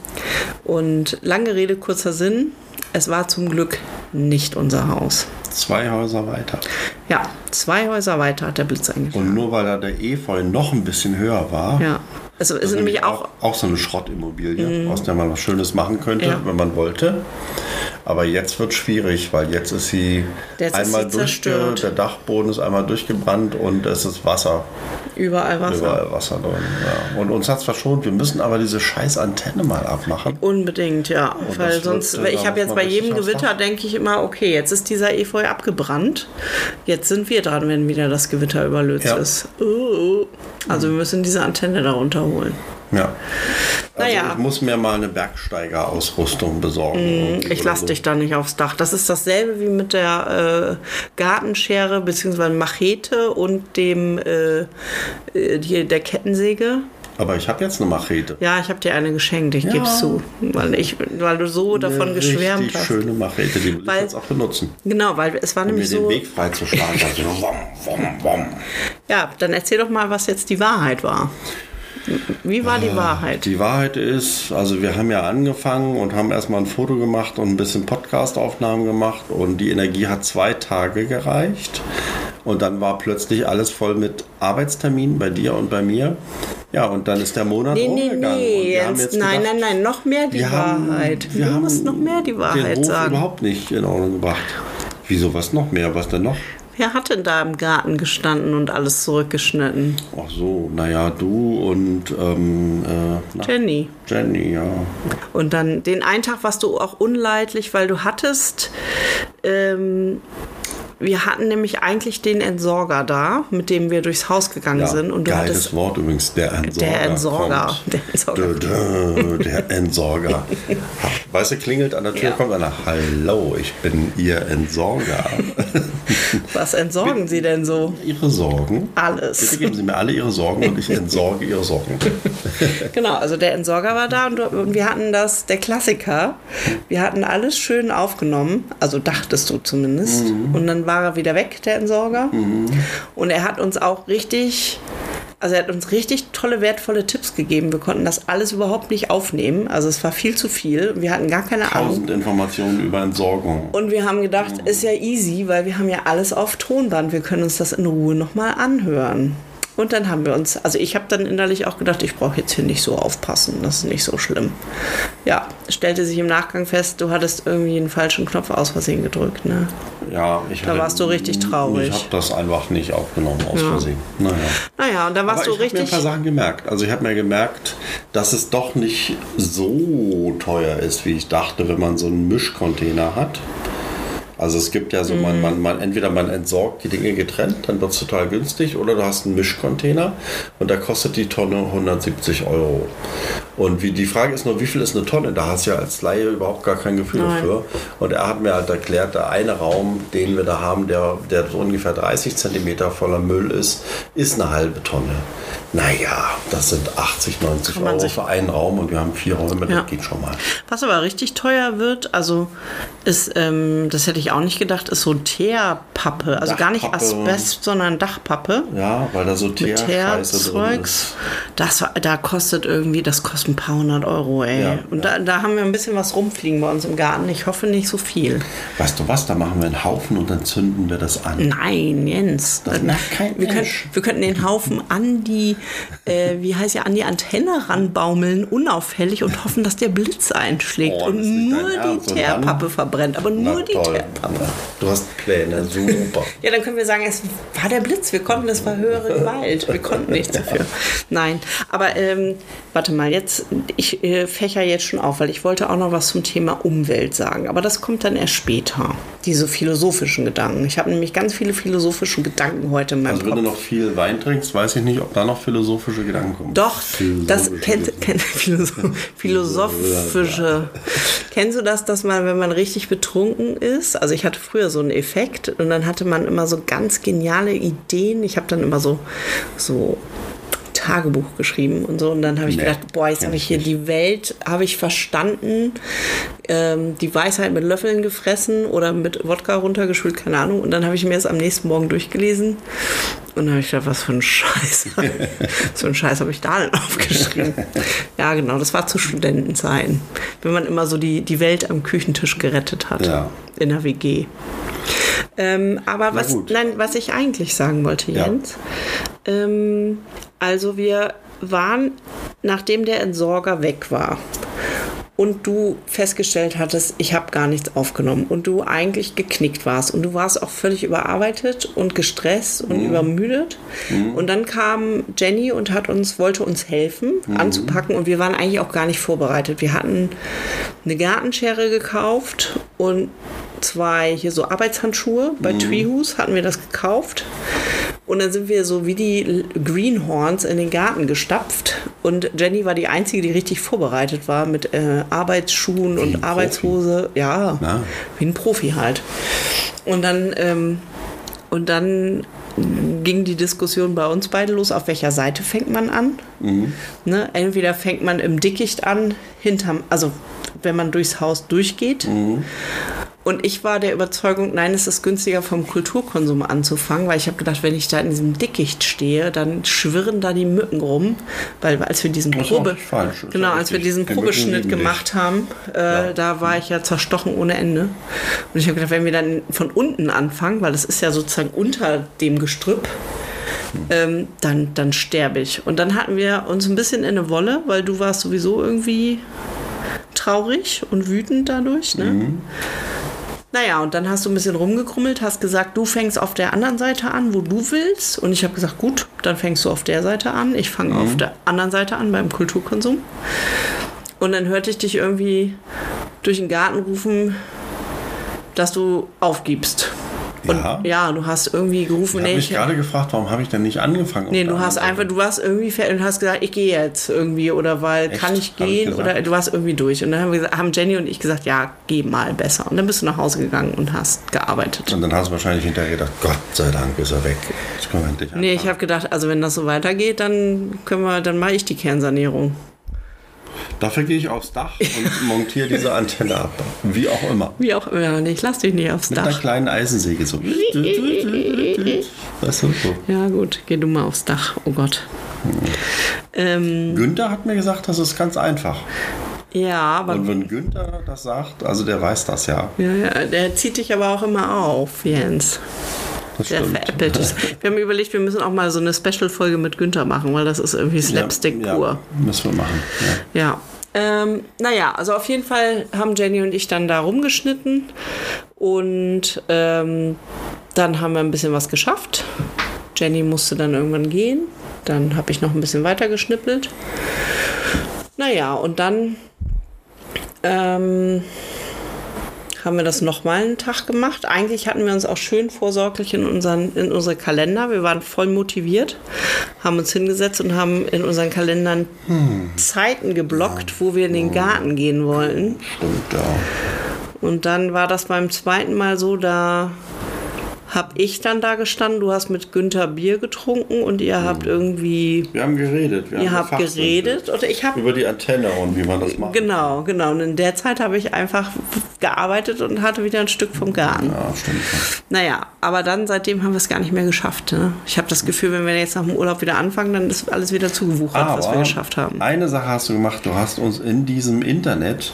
und lange Rede, kurzer Sinn. Es war zum Glück nicht unser Haus. Zwei Häuser weiter. Ja, zwei Häuser weiter hat der Blitz eingeschlagen. Und nur weil da der Efeu noch ein bisschen höher war, Ja, also ist nämlich auch, auch so eine Schrottimmobilie, aus der man was Schönes machen könnte, Ja. wenn man wollte. Aber jetzt wird schwierig, weil jetzt ist sie Jetzt ist einmal sie durchge, zerstört. der Dachboden ist einmal durchgebrannt und es ist Wasser, überall Wasser. überall Wasser drin. Ja. Und uns hat es verschont, wir müssen aber diese scheiß Antenne mal abmachen. Unbedingt, ja. Weil das wird, sonst, äh, ich da habe jetzt bei jedem Gewitter, denke ich immer, okay, jetzt ist dieser Efeu abgebrannt. Jetzt sind wir dran, wenn wieder das Gewitter überlöst Ja. ist. Oh. Also wir müssen diese Antenne da runterholen. Ja. Also Naja. ich muss mir mal eine Bergsteigerausrüstung besorgen. Mhm. Ich lasse so. dich da nicht aufs Dach. Das ist dasselbe wie mit der äh, Gartenschere bzw. Machete und dem äh, äh, hier der Kettensäge. Aber ich habe jetzt eine Machete. Ja, ich habe dir eine geschenkt, ich gebe zu. Weil, ich, weil du so davon eine geschwärmt richtig hast. schöne Machete, die will Weil- ich jetzt auch benutzen. Genau, weil es war Um mir nämlich den so. Weg freizuschlagen. Also, wom, wom, wom. Ja, dann erzähl doch mal, was jetzt die Wahrheit war. Wie war die Wahrheit? Die Wahrheit ist, also wir haben ja angefangen und haben erstmal ein Foto gemacht und ein bisschen Podcast-Aufnahmen gemacht und die Energie hat zwei Tage gereicht. Und dann war plötzlich alles voll mit Arbeitsterminen bei dir und bei mir. Ja, und dann ist der Monat Nee, und nee. jetzt nein, gedacht, nein, nein, noch mehr die wir haben- Wahrheit. wir du haben musst noch mehr die den Wahrheit Ruf sagen. überhaupt nicht in Ordnung gebracht. Wieso, was noch mehr? Was denn noch? Wer hat denn da im Garten gestanden und alles zurückgeschnitten? Ach so, naja, du und ähm, äh, na, Jenny. Jenny, ja. Und dann den einen Tag warst du auch unleidlich, weil du hattest. Ähm, wir hatten nämlich eigentlich den Entsorger da, mit dem wir durchs Haus gegangen ja sind. Und du geiles hattest Wort übrigens, der Entsorger. der Entsorger. Der Entsorger. Dö, dö, der Entsorger. *laughs* weißt du, klingelt an der Tür, Ja. kommt einer, hallo, ich bin Ihr Entsorger. *laughs* Was entsorgen Sie denn so? Ihre Sorgen? Bitte Alles. geben Sie mir alle Ihre Sorgen und ich entsorge Ihre Sorgen. *laughs* Genau, also der Entsorger war da und, und wir hatten das, der Klassiker. Wir hatten alles schön aufgenommen, also dachtest du zumindest. Und dann war er wieder weg, der Entsorger. Und er hat uns auch richtig, also er hat uns richtig tolle, wertvolle Tipps gegeben. Wir konnten das alles überhaupt nicht aufnehmen. Also es war viel zu viel. Wir hatten gar keine Ahnung. Tausend Informationen über Entsorgung. Und wir haben gedacht, ist ja easy, weil wir haben ja alles auf Tonband. Wir können uns das in Ruhe nochmal anhören. Und dann haben wir uns, also ich habe dann innerlich auch gedacht, ich brauche jetzt hier nicht so aufpassen, das ist nicht so schlimm. Ja, stellte sich im Nachgang fest, du hattest irgendwie einen falschen Knopf aus Versehen gedrückt, ne? Ja, ich Da warst du richtig traurig. Ich habe das einfach nicht aufgenommen aus Ja. Versehen. Naja. Naja, und da warst Aber du ich habe mir ein richtig. paar Sachen gemerkt. Also ich habe mir gemerkt, dass es doch nicht so teuer ist, wie ich dachte, wenn man so einen Mischcontainer hat. Also es gibt ja so, man, Mhm. man, man, entweder man entsorgt die Dinge getrennt, dann wird es total günstig, oder du hast einen Mischcontainer und da kostet die Tonne 170 Euro. Und wie, die Frage ist nur, wie viel ist eine Tonne? Da hast du ja als Laie überhaupt gar kein Gefühl Nein. dafür. Und er hat mir halt erklärt, der eine Raum, den wir da haben, der, der so ungefähr 30 Zentimeter voller Müll ist, ist eine halbe Tonne. Naja, das sind 80, 90 Kann man Euro sich- für einen Raum und wir haben vier Räume, Ja. das geht schon mal. Was aber richtig teuer wird, also ist, ähm, das hätte ich auch nicht gedacht, ist so Teerpappe. Also gar nicht. Asbest, sondern Dachpappe. Ja, weil da so drin Teerzeugs. Das da kostet irgendwie, das kostet ein paar hundert Euro, ey. Ja, und ja. Da, da haben wir ein bisschen was rumfliegen bei uns im Garten. Ich hoffe nicht so viel. Weißt du was, da machen wir einen Haufen und dann zünden wir das an. Nein, Jens. Das merkt kein wir, können, wir könnten den Haufen an die, äh, wie heißt ja, an die Antenne ranbaumeln, unauffällig und hoffen, dass der Blitz einschlägt Oh, und nur Ernst. die? Teerpappe verbrennt. Aber nur Na, die toll. Teerpappe. Du hast Pläne, super. *laughs* Ja, dann können wir sagen, es war der Blitz. Wir konnten, es war höhere *laughs* Gewalt. Wir konnten nichts dafür. Nein, aber ähm, warte mal, jetzt, ich äh, fächer jetzt schon auf, weil ich wollte auch noch was zum Thema Umwelt sagen. Aber das kommt dann erst später. Diese philosophischen Gedanken. Ich habe nämlich ganz viele philosophische Gedanken heute in meinem Also wenn Kopf. du noch viel Wein trinkst, weiß ich nicht, ob da noch philosophische Gedanken kommen. Doch, das kennt, kennt Philosoph *laughs* philosophische. Kennst du das, dass man, wenn man richtig betrunken ist? Also ich hatte früher so einen Effekt und dann hatte man immer so ganz geniale Ideen. Ich habe dann immer so so Tagebuch geschrieben und so und dann habe ich Nee, gedacht, boah, jetzt habe ich hier nicht. die Welt, habe ich verstanden, ähm, die Weisheit mit Löffeln gefressen oder mit Wodka runtergespült, keine Ahnung. Und dann habe ich mir das am nächsten Morgen durchgelesen und dann habe ich gedacht, was für ein Scheiß. *laughs* so ein Scheiß habe ich da denn aufgeschrieben. ja, genau, das war zu Studentenzeiten. Wenn man immer so die, die Welt am Küchentisch gerettet hat. Ja. In der WG. Ähm, aber was, nein, was ich eigentlich sagen wollte, Ja. Jens, ähm, also wir waren, nachdem der Entsorger weg war und du festgestellt hattest, ich habe gar nichts aufgenommen. Und du eigentlich geknickt warst. Und du warst auch völlig überarbeitet und gestresst und übermüdet. Und dann kam Jenny und hat uns wollte uns helfen anzupacken. Und wir waren eigentlich auch gar nicht vorbereitet. Wir hatten eine Gartenschere gekauft und zwei hier so Arbeitshandschuhe bei Treehouse hatten wir das gekauft und dann sind wir so wie die Greenhorns in den Garten gestapft. Und Jenny war die Einzige, die richtig vorbereitet war mit äh, Arbeitsschuhen ein und Profi. Arbeitshose. Ja, Na. wie ein Profi halt. Und dann, ähm, und dann ging die Diskussion bei uns beide los, auf welcher Seite fängt man an. Ne? Entweder fängt man im Dickicht an, hinterm, also wenn man durchs Haus durchgeht. Und ich war der Überzeugung, nein, es ist günstiger vom Kulturkonsum anzufangen, weil ich habe gedacht, wenn ich da in diesem Dickicht stehe, dann schwirren da die Mücken rum, weil als wir diesen Probe, nicht falsch, genau, ja als wir diesen Die Probeschnitt gemacht haben, äh, da war ich ja zerstochen ohne Ende. Und ich habe gedacht, wenn wir dann von unten anfangen, weil das ist ja sozusagen unter dem Gestrüpp, ähm, dann, dann sterbe ich. Und dann hatten wir uns ein bisschen in eine Wolle, weil du warst sowieso irgendwie traurig und wütend dadurch. Ne? Naja, und dann hast du ein bisschen rumgekrummelt, hast gesagt, du fängst auf der anderen Seite an, wo du willst. Und ich habe gesagt, gut, dann fängst du auf der Seite an. Ich fange auf der anderen Seite an beim Kulturkonsum. Und dann hörte ich dich irgendwie durch den Garten rufen, dass du aufgibst. Und Ja. ja, du hast irgendwie gerufen, Ich habe nee, mich ich, gerade gefragt, warum habe ich denn nicht angefangen? nee, du hast einfach, du warst irgendwie fertig und hast gesagt, ich gehe jetzt irgendwie oder weil Echt? kann ich ich gehen gesagt? oder du warst irgendwie durch. Und dann haben, wir gesagt, haben Jenny und ich gesagt, ja, geh mal besser. Und dann bist du nach Hause gegangen und hast gearbeitet. Und dann hast du wahrscheinlich hinterher gedacht, Gott sei Dank ist er weg. Jetzt können wir endlich Nee, ich habe gedacht, also wenn das so weitergeht, dann können wir, dann mache ich die Kernsanierung. Dafür gehe ich aufs Dach und montiere diese Antenne ab. Wie auch immer. Wie auch immer. Nee, ich lass dich nicht aufs Mit einer Dach. kleinen Eisensäge so. Weißt du, so. Ja, gut, geh du mal aufs Dach. Oh Gott. Ähm, Günther hat mir gesagt, das ist ganz einfach. ja, aber Und wenn Günther das sagt, also der weiß das ja. ja, ja, der zieht dich aber auch immer auf, Jens. Stimmt. veräppelt ist. Wir haben überlegt, wir müssen auch mal so eine Special-Folge mit Günther machen, weil das ist irgendwie Slapstick Ja, pur. ja, müssen wir machen. Ja. Ja. Ähm, naja, also auf jeden Fall haben Jenny und ich dann da rumgeschnitten und ähm, dann haben wir ein bisschen was geschafft. Jenny musste dann irgendwann gehen. Dann habe ich noch ein bisschen weiter geschnippelt. Naja, und dann ähm, haben wir das nochmal einen Tag gemacht. Eigentlich hatten wir uns auch schön vorsorglich in, unseren, in unsere Kalender. Wir waren voll motiviert, haben uns hingesetzt und haben in unseren Kalendern Zeiten geblockt, wo wir in den Garten gehen wollten. Stimmt, ja. Und dann war das beim zweiten Mal so, da habe ich dann da gestanden, du hast mit Günther Bier getrunken und ihr habt irgendwie, Wir haben geredet. Wir ihr haben habt geredet oder ich habe Über die Antenne und wie man das macht. Genau, genau. Und in der Zeit habe ich einfach gearbeitet und hatte wieder ein Stück vom Garten. Ja, stimmt. Naja, aber dann seitdem haben wir es gar nicht mehr geschafft. Ne? Ich habe das Gefühl, wenn wir jetzt nach dem Urlaub wieder anfangen, dann ist alles wieder zugewuchert, was wir geschafft haben. eine Sache hast du gemacht. Du hast uns in diesem Internet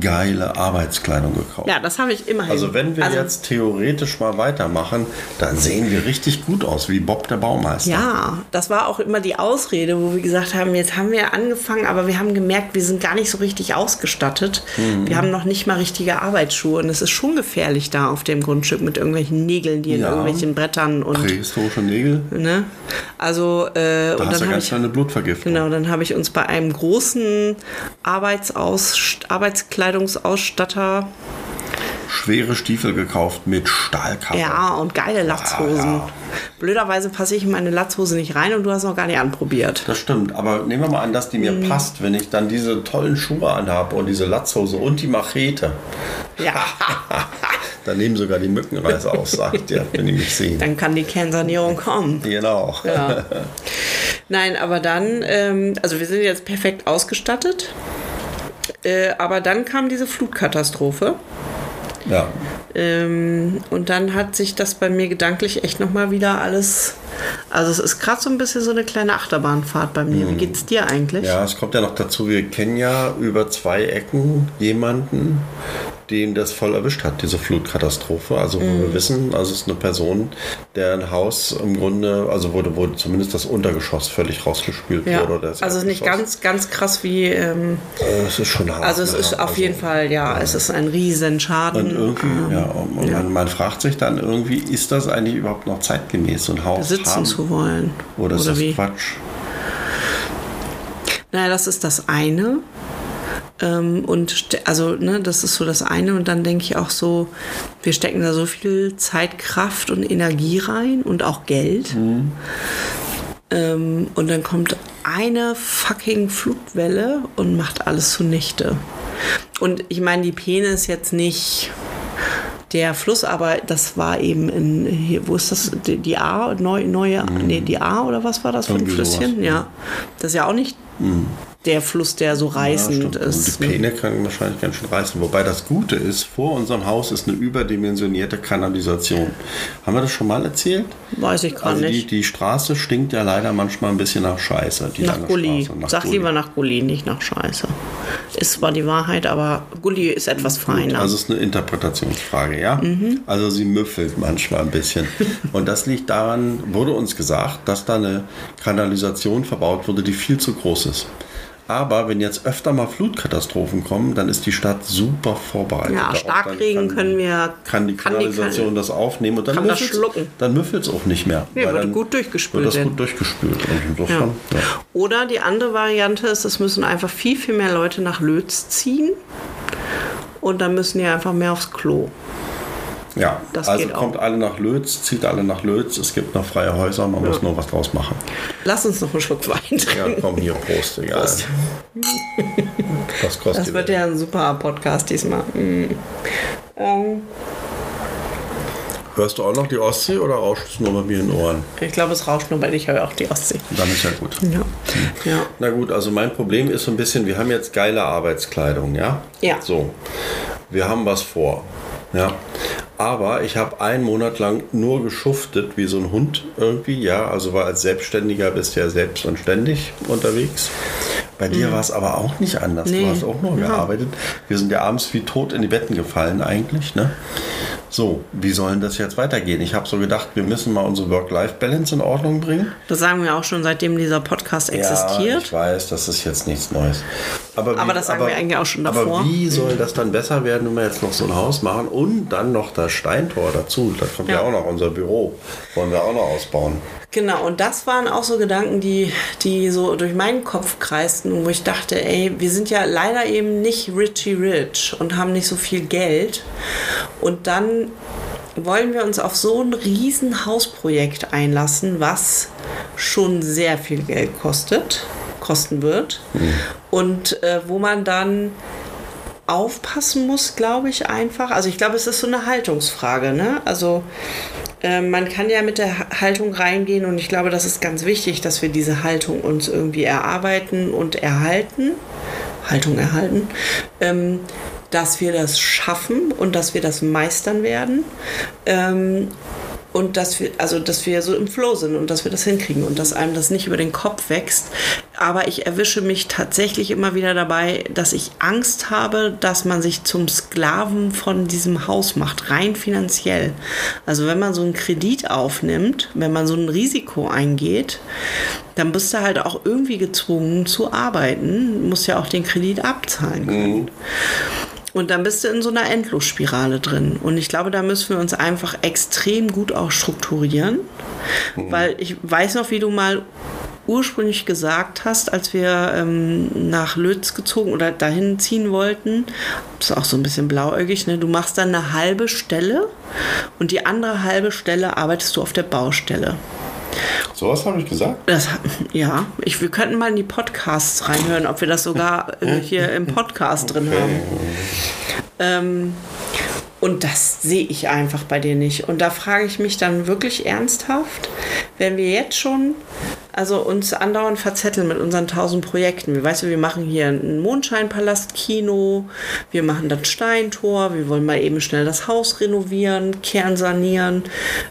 geile Arbeitskleidung gekauft. Ja, das habe ich immerhin. Also wenn wir Also, jetzt theoretisch mal weitermachen, dann sehen wir richtig gut aus, wie Bob der Baumeister. Ja, das war auch immer die Ausrede, wo wir gesagt haben, jetzt haben wir angefangen, aber wir haben gemerkt, wir sind gar nicht so richtig ausgestattet. Mhm. Wir haben noch nicht mal richtige Arbeitsschuhe und es ist schon gefährlich da auf dem Grundstück mit irgendwelchen Nägeln, die in Ja. irgendwelchen Brettern und Prähistorische Nägel, ne? Also äh, da und hast dann habe ganz ich eine Blutvergiftung. Genau, dann habe ich uns bei einem großen Arbeitsaus Arbeitskleidungsausstatter Schwere Stiefel gekauft mit Stahlkappe. ja, und geile Latzhosen. ja. Blöderweise passe ich in meine Latzhose nicht rein und du hast noch gar nicht anprobiert. Das stimmt, aber nehmen wir mal an, dass die Mhm. mir passt, wenn ich dann diese tollen Schuhe anhabe und diese Latzhose und die Machete. Ja, *laughs* Dann nehmen sogar die Mückenreise aus, sagt ihr, wenn die mich sehen. dann kann die Kernsanierung kommen. Genau. Ja. Nein, aber dann, ähm, also wir sind jetzt perfekt ausgestattet. Äh, aber dann kam diese Flutkatastrophe. Ja. Ähm, und dann hat sich das bei mir gedanklich echt nochmal wieder alles. Also es ist gerade so ein bisschen so eine kleine Achterbahnfahrt bei mir. Wie geht's dir eigentlich? ja, es kommt ja noch dazu, wir kennen ja über zwei Ecken jemanden, den das voll erwischt hat, diese Flutkatastrophe. Also wo Mhm. wir wissen, also es ist eine Person, der ein Haus im Grunde, also wurde, wurde zumindest das Untergeschoss völlig rausgespült Ja, wurde. oder also nicht ganz, ganz krass wie. Ähm, Äh, Es ist schon hart. also es ist auf Also- jeden Fall, ja, es ist ein Riesenschaden. Und irgendwie, ja, und Man, man fragt sich dann irgendwie, ist das eigentlich überhaupt noch zeitgemäß, so ein Haus besitzen haben? zu wollen. Oder ist das wie? Quatsch? Naja, das ist das eine. Ähm, und also, ne, das ist so das eine. Und dann denke ich auch so, wir stecken da so viel Zeit, Kraft und Energie rein und auch Geld. Ähm, und dann kommt eine fucking Flutwelle und macht alles zunichte. Und ich meine, die Peene ist jetzt nicht der Fluss, aber das war eben in, hier, wo ist das, die, die A, neu, neue, nee, die A oder was war das für ein Flüsschen? Ja. Das ist ja auch nicht der Fluss, der so Ja, reißend stimmt. ist. Die Peene kann wahrscheinlich ganz schön reißen. Wobei das Gute ist, vor unserem Haus ist eine überdimensionierte Kanalisation. Haben wir das schon mal erzählt? Weiß ich gar Also die, nicht. die Straße stinkt ja leider manchmal ein bisschen nach Scheiße. Die nach Gulli. Straße, nach Sag Gulli. lieber nach Gulli, nicht nach Scheiße. Ist zwar die Wahrheit, aber Gulli ist etwas feiner. Also es ist eine Interpretationsfrage, ja. Also sie müffelt manchmal ein bisschen. *laughs* Und das liegt daran, wurde uns gesagt, dass da eine Kanalisation verbaut wurde, die viel zu groß ist. Aber wenn jetzt öfter mal Flutkatastrophen kommen, dann ist die Stadt super vorbereitet. Ja. Starkregen Dann können wir- Kann die kann die- Kanalisation das aufnehmen und dann kann das müffelt's- schlucken. Dann müffelt es auch nicht mehr. Nee, wird dann gut durchgespült Wird das gut durchgespült. Und insofern, ja. Oder die andere Variante ist, es müssen einfach viel, viel mehr Leute nach Lötz ziehen. Und dann müssen die einfach mehr aufs Klo. Ja, Das also kommt alle nach Lötz, zieht alle nach Lötz. Es gibt noch freie Häuser, man muss nur was draus machen. Lass uns noch einen Schluck Wein Ja, trinken. komm hier, Prost, egal. Prost. Das kostet Das wird ja ein super Podcast diesmal. Mm. Ähm, Hörst du auch noch die Ostsee oder rauscht es nur bei mir in den Ohren? ich glaube, es rauscht nur, weil ich höre auch die Ostsee. Dann ist ja gut. Ja. ja. Na gut, also mein Problem ist so ein bisschen, wir haben jetzt geile Arbeitskleidung, ja? Ja. So, wir haben was vor, ja? Aber ich habe einen Monat lang nur geschuftet wie so ein Hund irgendwie, ja? Also war als Selbstständiger bist du ja selbst und ständig unterwegs. Bei dir war es aber auch nicht anders. Mhm. Nee. Du hast auch nur gearbeitet. Wir sind ja abends wie tot in die Betten gefallen eigentlich, ne? So, wie soll denn das jetzt weitergehen? Ich habe so gedacht, wir müssen mal unsere Work-Life-Balance in Ordnung bringen. Das sagen wir auch schon, seitdem dieser Podcast Ja, existiert. ich weiß, das ist jetzt nichts Neues. Aber, Aber das sagen wir eigentlich auch schon davor. Aber wie soll das dann besser werden, wenn wir jetzt noch so ein Haus machen und dann noch das Steintor dazu? Da kommt ja, Ja. auch noch unser Büro. Wollen wir auch noch ausbauen. Genau, und das waren auch so Gedanken, die, die so durch meinen Kopf kreisten, wo ich dachte, ey, wir sind ja leider eben nicht Richie Rich und haben nicht so viel Geld. Und dann wollen wir uns auf so ein riesen Hausprojekt einlassen, was schon sehr viel Geld kostet, kosten wird. Und äh, wo man dann aufpassen muss, glaube ich einfach. Also ich glaube, es ist so eine Haltungsfrage. Ne? Also äh, man kann ja mit der Ha- Haltung reingehen und ich glaube, das ist ganz wichtig, dass wir diese Haltung uns irgendwie erarbeiten und erhalten. Haltung erhalten. Ähm, dass wir das schaffen und dass wir das meistern werden. Ähm, und dass wir, also dass wir so im Flow sind und dass wir das hinkriegen und dass einem das nicht über den Kopf wächst. Aber ich erwische mich tatsächlich immer wieder dabei, dass ich Angst habe, dass man sich zum Sklaven von diesem Haus macht, rein finanziell. Also wenn man so einen Kredit aufnimmt, wenn man so ein Risiko eingeht, dann bist du halt auch irgendwie gezwungen zu arbeiten, musst ja auch den Kredit abzahlen können. Und dann bist du in so einer Endlosspirale drin. Und ich glaube, da müssen wir uns einfach extrem gut auch strukturieren. Weil ich weiß noch, wie du mal ursprünglich gesagt hast, als wir ähm, nach Lötz gezogen oder dahin ziehen wollten, das ist auch so ein bisschen blauäugig, ne? du machst dann eine halbe Stelle und die andere halbe Stelle arbeitest du auf der Baustelle. So was habe ich gesagt? Das, *laughs* ja, ich, wir könnten mal in die Podcasts reinhören, ob wir das sogar äh, hier im Podcast drin haben. Ähm, und das sehe ich einfach bei dir nicht. Und da frage ich mich dann wirklich ernsthaft, wenn wir jetzt schon also uns andauernd verzetteln mit unseren tausend Projekten. Wir weißt du, wir machen hier ein Mondscheinpalast Kino, wir machen das Steintor, wir wollen mal eben schnell das Haus renovieren, kernsanieren.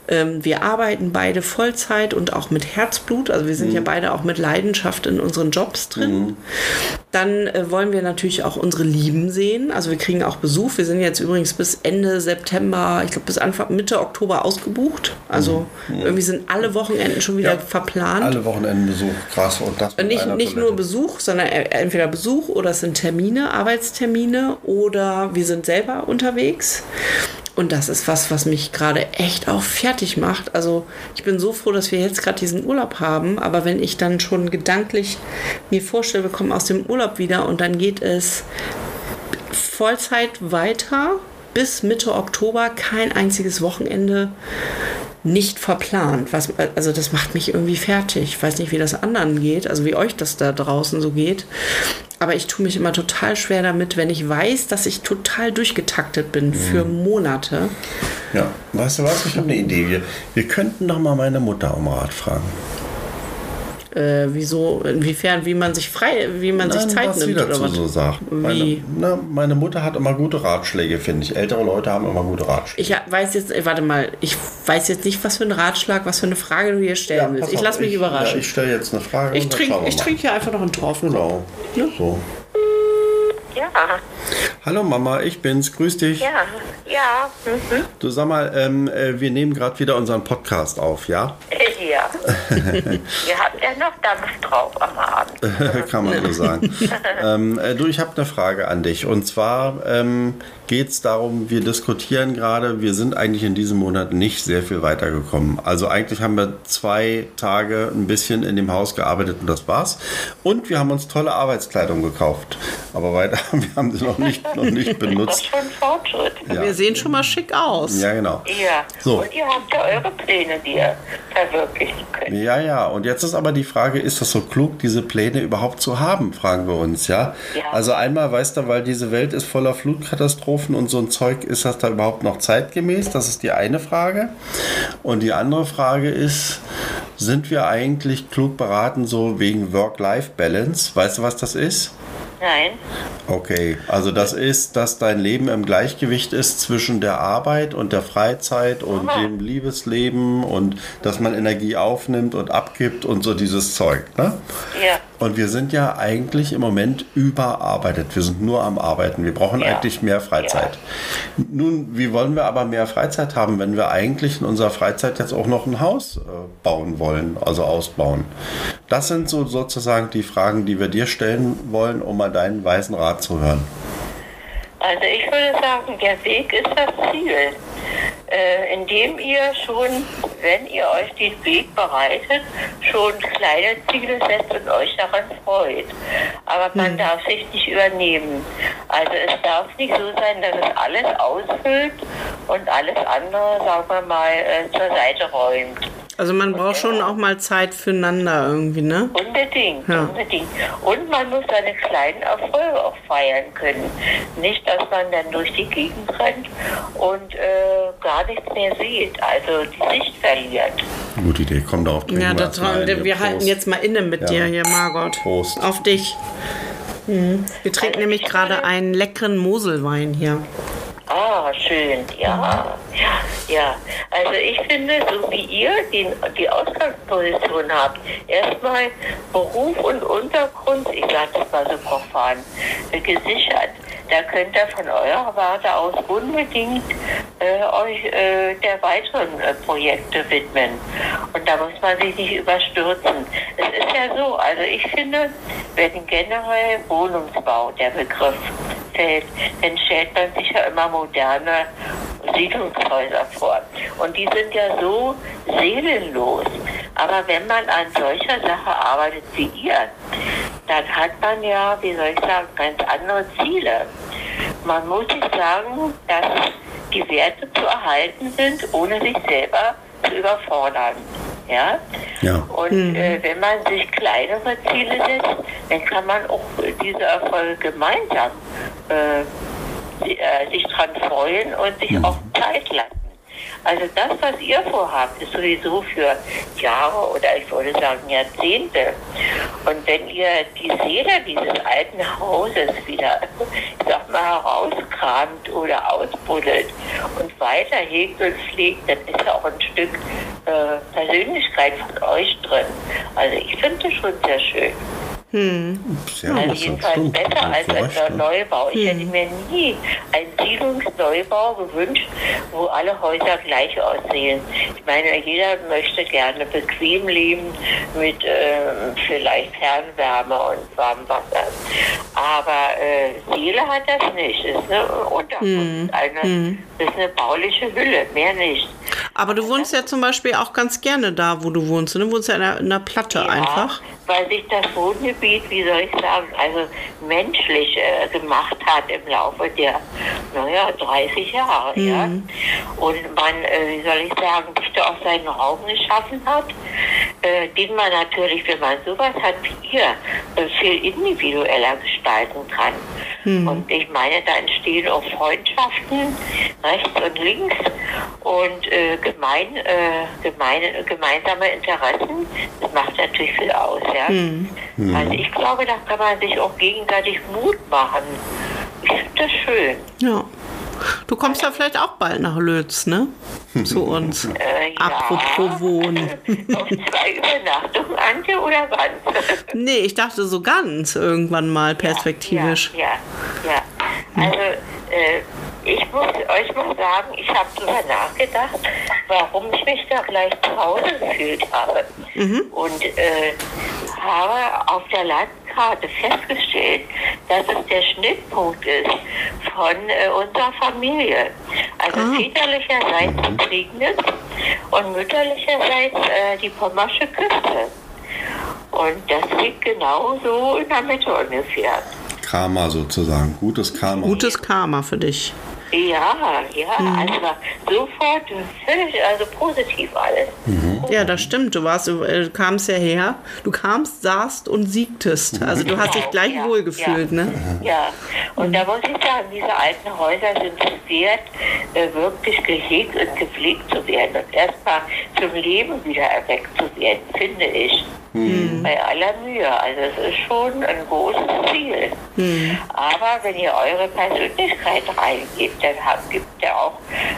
Ähm, wir arbeiten beide Vollzeit und auch mit Herzblut. Also wir sind ja beide auch mit Leidenschaft in unseren Jobs drin. Dann äh, wollen wir natürlich auch unsere Lieben sehen. Also wir kriegen auch Besuch. Wir sind jetzt übrigens bis Ende September, ich glaube bis Anfang Mitte Oktober ausgebucht. Also irgendwie sind alle Wochenenden schon wieder Ja, verplant. Alle Wochenendbesuch, krass. Und das Nicht, nicht Toilette. nur Besuch, sondern e- entweder Besuch oder es sind Termine, Arbeitstermine oder wir sind selber unterwegs. Und das ist was, was mich gerade echt auch fertig macht. Also ich bin so froh, dass wir jetzt gerade diesen Urlaub haben. Aber wenn ich dann schon gedanklich mir vorstelle, wir kommen aus dem Urlaub wieder und dann geht es Vollzeit weiter bis Mitte Oktober, kein einziges Wochenende nicht verplant. Was, also das macht mich irgendwie fertig. Ich weiß nicht, wie das anderen geht, also wie euch das da draußen so geht. Aber ich tue mich immer total schwer damit, wenn ich weiß, dass ich total durchgetaktet bin für Monate. Ja, weißt du was? Ich habe eine Idee. Wir, wir könnten doch mal meine Mutter um Rat fragen. Äh, wieso, inwiefern, wie man sich frei, wie man sich Zeit was nimmt sie oder dazu was? so sagt. Meine, na, meine Mutter hat immer gute Ratschläge, finde ich. Ältere Leute haben immer gute Ratschläge. Ich weiß jetzt, äh, warte mal, ich weiß jetzt nicht, was für ein Ratschlag, was für eine Frage du hier stellen willst. pass Ich lasse mich ich, überraschen. Ja, ich stelle jetzt eine Frage. ich trinke trink hier einfach noch einen Tropfen. Genau. Ja. So. Ja, Hallo Mama, ich bin's. Grüß dich. ja, ja. Mhm. Du sag mal, ähm, äh, wir nehmen gerade wieder unseren Podcast auf, ja? Ja. *laughs* Ihr habt ja noch Dampf drauf am Abend. Kann man so sagen. *laughs* ähm, äh, du, ich habe eine Frage an dich. Und zwar ähm, geht es darum, wir diskutieren gerade, wir sind eigentlich in diesem Monat nicht sehr viel weitergekommen. Also eigentlich haben wir zwei Tage ein bisschen in dem Haus gearbeitet und das war's. Und wir haben uns tolle Arbeitskleidung gekauft. Aber weiter, *laughs* wir haben sie noch nicht, noch nicht benutzt. Das ist schon Fortschritt. Ja. Wir sehen schon mal schick aus. Ja, genau. Ja. So. Und ihr habt ja eure Pläne, die ihr verwirklichen könnt. Ja, ja, und jetzt ist aber die Frage, ist das so klug, diese Pläne überhaupt zu haben, fragen wir uns, ja? Ja. Also einmal, weißt du, weil diese Welt ist voller Flutkatastrophen und so ein Zeug, ist das da überhaupt noch zeitgemäß? Das ist die eine Frage. Und die andere Frage ist, sind wir eigentlich klug beraten, so wegen Work-Life-Balance? Weißt du, was das ist? Nein. Okay, also das ist, dass dein Leben im Gleichgewicht ist zwischen der Arbeit und der Freizeit und Aha. dem Liebesleben und dass man Energie aufnimmt und abgibt und so dieses Zeug. Ne? Ja. Und wir sind ja eigentlich im Moment überarbeitet. Wir sind nur am Arbeiten. Wir brauchen Ja. eigentlich mehr Freizeit. Nun, wie wollen wir aber mehr Freizeit haben, wenn wir eigentlich in unserer Freizeit jetzt auch noch ein Haus äh, bauen wollen, also ausbauen? Das sind so sozusagen die Fragen, die wir dir stellen wollen, um mal deinen weisen Rat zu hören. Also ich würde sagen, der Weg ist das Ziel. Äh, indem ihr schon, wenn ihr euch den Weg bereitet, schon kleine Ziele setzt und euch daran freut. Aber man darf sich nicht übernehmen. Also es darf nicht so sein, dass es alles ausfüllt und alles andere, sagen wir mal, äh, zur Seite räumt. Also man braucht schon auch mal Zeit füreinander irgendwie, ne? Unbedingt, Ja. unbedingt. Und man muss seine kleinen Erfolge auch feiern können. Nicht, dass man dann durch die Gegend rennt und äh, gar nichts mehr sieht, also die Sicht verliert. Gute Idee, komm darauf. trinken Ja, wir das war, hier. wir halten jetzt mal inne mit Ja. dir hier, Margot. Prost. Auf dich. Mhm. Wir trinken Also nämlich ich gerade einen leckeren Moselwein hier. Ah, schön, ja, ja, ja. Also ich finde, so wie ihr die, die Ausgangsposition habt, erstmal Beruf und Untergrund, ich sage das mal so profan, gesichert. Da könnt ihr von eurer Warte aus unbedingt äh, euch äh, der weiteren äh, Projekte widmen. Und da muss man sich nicht überstürzen. Es ist ja so, also ich finde, wenn generell Wohnungsbau der Begriff fällt, dann stellt man sich ja immer moderne Siedlungshäuser vor. Und die sind ja so seelenlos. Aber wenn man an solcher Sache arbeitet wie ihr, dann hat man ja, wie soll ich sagen, ganz andere Ziele. Man muss sich sagen, dass die Werte zu erhalten sind, ohne sich selber zu überfordern. Ja? Ja. Und äh, wenn man sich kleinere Ziele setzt, dann kann man auch diese Erfolge gemeinsam äh, äh, sich dran freuen und sich auch Zeit lassen. Also das, was ihr vorhabt, ist sowieso für Jahre oder ich würde sagen Jahrzehnte. Und wenn ihr die Seele dieses alten Hauses wieder, ich sag mal, herauskramt oder ausbuddelt und weiter hegt und pflegt, dann ist ja auch ein Stück äh, Persönlichkeit von euch drin. Also ich finde das schon sehr schön. Sehr Also gut, jedenfalls stimmt. besser als ein ne? Neubau. Ich hätte mir nie einen Siedlungsneubau gewünscht, wo alle Häuser gleich aussehen. Ich meine, jeder möchte gerne bequem leben mit ähm, vielleicht Fernwärme und warmem Wasser. Aber äh, Seele hat das nicht. Es ist eine Unterkunft, eine, es ist eine bauliche Hülle, mehr nicht. Aber du wohnst ja zum Beispiel auch ganz gerne da, wo du wohnst. Du wohnst ja in einer, in einer Platte einfach. Weil sich das Wohngebiet, wie soll ich sagen, also menschlich äh, gemacht hat im Laufe der, naja, 30 Jahre, ja. Und man, äh, wie soll ich sagen, sich da auch seinen Raum geschaffen hat, äh, den man natürlich, wenn man sowas hat wie ihr, äh, viel individueller gestalten kann. Und ich meine, da entstehen auch Freundschaften rechts und links und äh, gemein, äh, gemeine, gemeinsame Interessen. Das macht natürlich viel aus, ja. Also ich glaube, da kann man sich auch gegenseitig Mut machen. Ich finde das schön. Ja. Du kommst ja vielleicht auch bald nach Lötz, ne? Zu uns. Äh, ja. Apropos Wohnen. *laughs* Auf zwei Übernachtungen, Antje, oder ganz? Nee, ich dachte so ganz irgendwann mal perspektivisch. Ja, ja. ja. Also, äh, ich muss euch mal sagen, ich habe darüber nachgedacht, warum ich mich da gleich zu Hause gefühlt habe. Und äh, habe auf der Landkarte festgestellt, dass es der Schnittpunkt ist von äh, unserer Familie. Also väterlicherseits die Prignitz und mütterlicherseits äh, die Pommersche Küste. Und das liegt genau so in der Mitte ungefähr. Karma sozusagen. Gutes Karma. Gutes Karma für dich. Ja, ja, also sofort völlig, also positiv alles. Ja, das stimmt. Du warst, du äh, kamst ja her. Du kamst, saßt und siegtest. Also du hast dich gleich Ja, wohlgefühlt, ja. ne? Ja, und da muss ich sagen, diese alten Häuser sind es wert, äh, wirklich gehegt und gepflegt zu werden und erstmal zum Leben wieder erweckt zu werden, finde ich. Bei aller Mühe. Also es ist schon ein großes Ziel. Aber wenn ihr eure Persönlichkeit reingebt, dann gibt ihr auch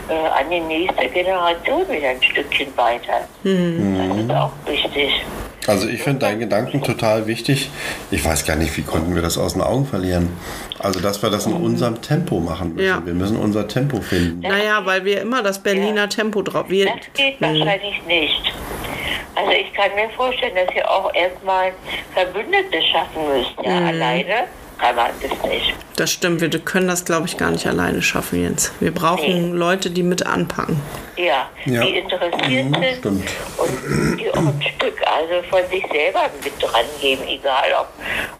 äh, an die nächste Generation wieder ein Stückchen weiter. Das ist auch wichtig. Also ich finde deinen Gedanken total wichtig. Ich weiß gar nicht, wie konnten wir das aus den Augen verlieren. Also dass wir das in unserem Tempo machen müssen. Ja. Wir müssen unser Tempo finden. Naja, weil wir immer das Berliner Ja. Tempo drauf. Wir, Das geht wahrscheinlich nicht. Also ich kann mir vorstellen, dass ihr auch erstmal Verbündete schaffen müsst. Ja, alleine man das stimmt, wir können das, glaube ich, gar nicht alleine schaffen, Jens. Wir brauchen Nee. Leute, die mit anpacken. Ja, Ja. die interessiert Mhm, sind stimmt. und die auch ein Stück also von sich selber mit dran geben, egal ob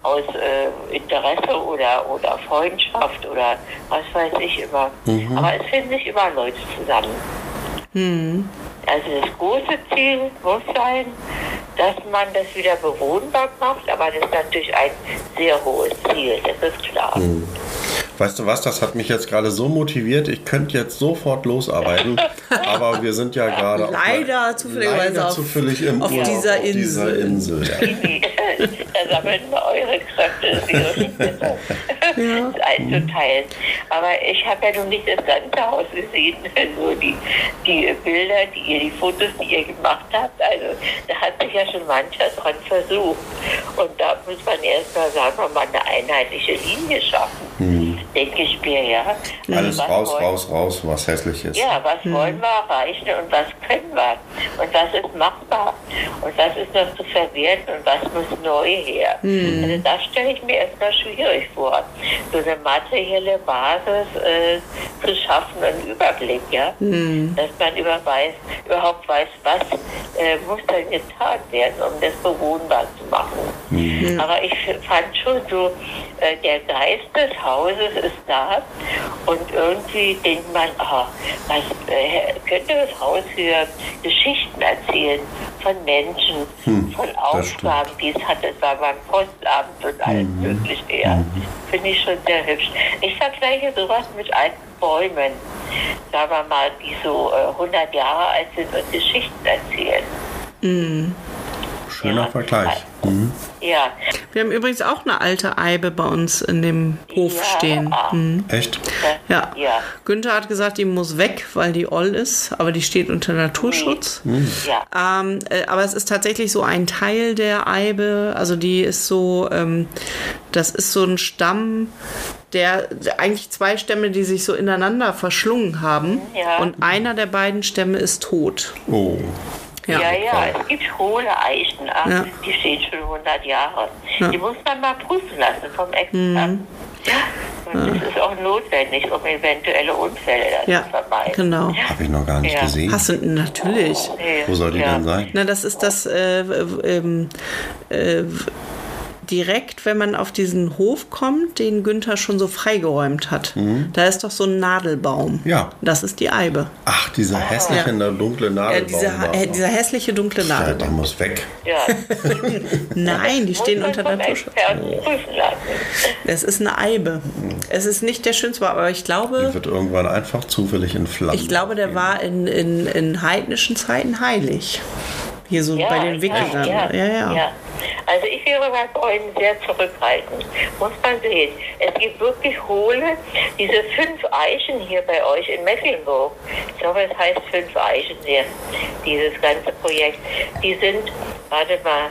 aus äh, Interesse oder, oder Freundschaft oder was weiß ich immer. Mhm. Aber es finden sich immer Leute zusammen. Also das große Ziel muss sein, dass man das wieder bewohnbar macht, aber das ist natürlich ein sehr hohes Ziel, das ist klar. Weißt du was, das hat mich jetzt gerade so motiviert, ich könnte jetzt sofort losarbeiten, *laughs* aber wir sind ja gerade auf Leider einer- zufälligerweise leider auf- zufällig im auf Urlaub dieser auf dieser Insel. Insel. Ja. *laughs* da sammeln wir eure Kräfte. Das *laughs* einzuteilen. Aber ich habe ja noch nicht das ganze Haus gesehen, nur die, die Bilder, die ihr, die Fotos, die ihr gemacht habt. Also da hat sich ja schon mancher dran versucht. Und da muss man erst mal, sagen wir mal, eine einheitliche Linie schaffen. Denke ich mir, ja. Alles Was raus, wollen- raus, raus, was hässlich ist. ja, was wollen wir erreichen und was können wir? Und was ist machbar? Und was ist noch zu verwerten und was muss neu her? Also das stelle ich mir erstmal schwierig vor. So eine materielle Basis äh, zu schaffen, einen Überblick, ja? Dass man über weiß, überhaupt weiß, was äh, muss dann getan werden, um das bewohnbar zu machen. Aber ich fand schon so, äh, der Geist des Hauses ist da und irgendwie denkt man, ah, was äh, könnte das Haus für Geschichten erzählen von Menschen, von Aufgaben, die es hatte, es war beim Postamt und alles mögliche. Ja. Finde ich schon sehr hübsch. Ich vergleiche sowas mit alten Bäumen, sagen wir mal, die so äh, 100 Jahre alt sind und Geschichten erzählen. Schöner. Vergleich. Mhm. Ja, Wir haben übrigens auch eine alte Eibe bei uns in dem Hof Ja. stehen. Mhm. Echt? Ja. Ja. Günther hat gesagt, die muss weg, weil die oll ist, aber die steht unter Naturschutz. ja. Ähm, äh, aber es ist tatsächlich so ein Teil der Eibe, also die ist so, ähm, das ist so ein Stamm, der eigentlich zwei Stämme, die sich so ineinander verschlungen haben. Ja. Und einer der beiden Stämme ist tot. Oh. Ja. Ja, ja, es gibt hohle Eichen, ach, Ja. die stehen schon 100 Jahre. Ja. Mhm. Die muss man mal prüfen lassen vom Experten. Ja. Und das ist auch notwendig, um eventuelle Unfälle dann Ja, zu vermeiden. genau. Habe ich noch gar nicht Ja. gesehen. Hast du natürlich. Nee, Wo soll die ja. denn sein? Na, das ist das äh, ähm, äh, direkt, wenn man auf diesen Hof kommt, den Günther schon so freigeräumt hat. Da ist doch so ein Nadelbaum. Mhm. Ja. Das ist die Eibe. Ach, dieser hässliche, Ja. dunkle Nadelbaum. dieser, da. äh, dieser hässliche dunkle ja, der Nadelbaum. muss weg. Ja. *laughs* Nein, die stehen unter prüfen lassen. Es ist eine Eibe. Es ist nicht der schönste, aber ich Die glaube, wird irgendwann einfach zufällig in Flammen. ich glaube, der war in, in, in heidnischen Zeiten heilig. Hier so Ja, bei den Wikingern. Ja, ja, ja. ja. Also ich wäre bei Bäumen sehr zurückhaltend. Muss man sehen. Es gibt wirklich hohle, diese fünf Eichen hier bei euch in Mecklenburg. Ich glaube, es heißt fünf Eichen hier, dieses ganze Projekt. Die sind, warte mal,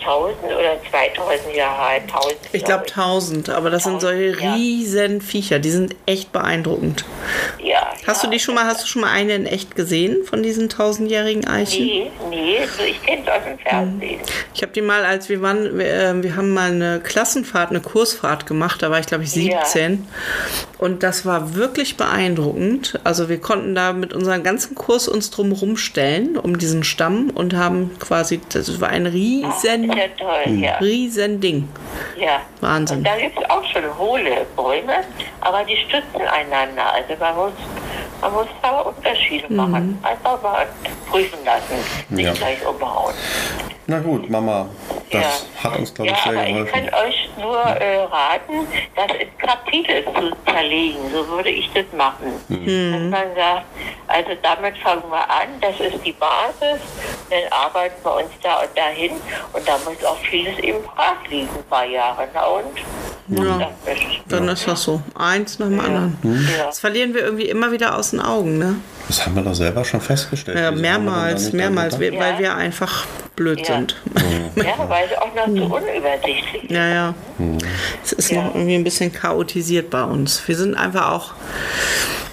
1000 oder 2000 Jahre alt. 1000, Ich glaube 1000, aber das sind solche Ja. riesen Viecher, die sind echt beeindruckend. Ja, Hast ja. du die schon mal, hast du schon mal eine in echt gesehen von diesen tausendjährigen Eichen? Nee, nee, so ich kenne es aus dem Fernsehen. Ich habe die mal, als wir waren, wir, äh, wir haben mal eine Klassenfahrt, eine Kursfahrt gemacht, da war ich glaube ich Ja. 17 und das war wirklich beeindruckend. Also wir konnten da mit unserem ganzen Kurs uns drum rumstellen, um diesen Stamm und haben quasi, das war ein riesen, Ist ja toll, ja. riesen Ding. ja. Wahnsinn. Und da gibt es auch schon hohle Bäume, aber die stützen einander. Also man muss, man muss da Unterschiede machen. Einfach mal prüfen lassen, nicht Ja. gleich umhauen. Na gut, Mama, das hat uns, glaube ja, ich, sehr aber ich geholfen. kann euch nur äh, raten, das in Kapitel zu zerlegen. So würde ich das machen. Dass man sagt, also damit fangen wir an, das ist die Basis, dann arbeiten wir uns da und dahin und da muss auch vieles eben brach liegen, ein paar Jahre. Na und? Ja. Dann ist das so. Eins nach dem anderen. ja. Das verlieren wir irgendwie immer wieder aus den Augen, ne? Das haben wir doch selber schon festgestellt. Ja, mehrmals, mehrmals, weil Ja. wir einfach blöd Ja. sind. ja, weil es auch noch zu unübersichtlich ist. Ja, ja. Es ist Ja. noch irgendwie ein bisschen chaotisiert bei uns. Wir sind einfach auch.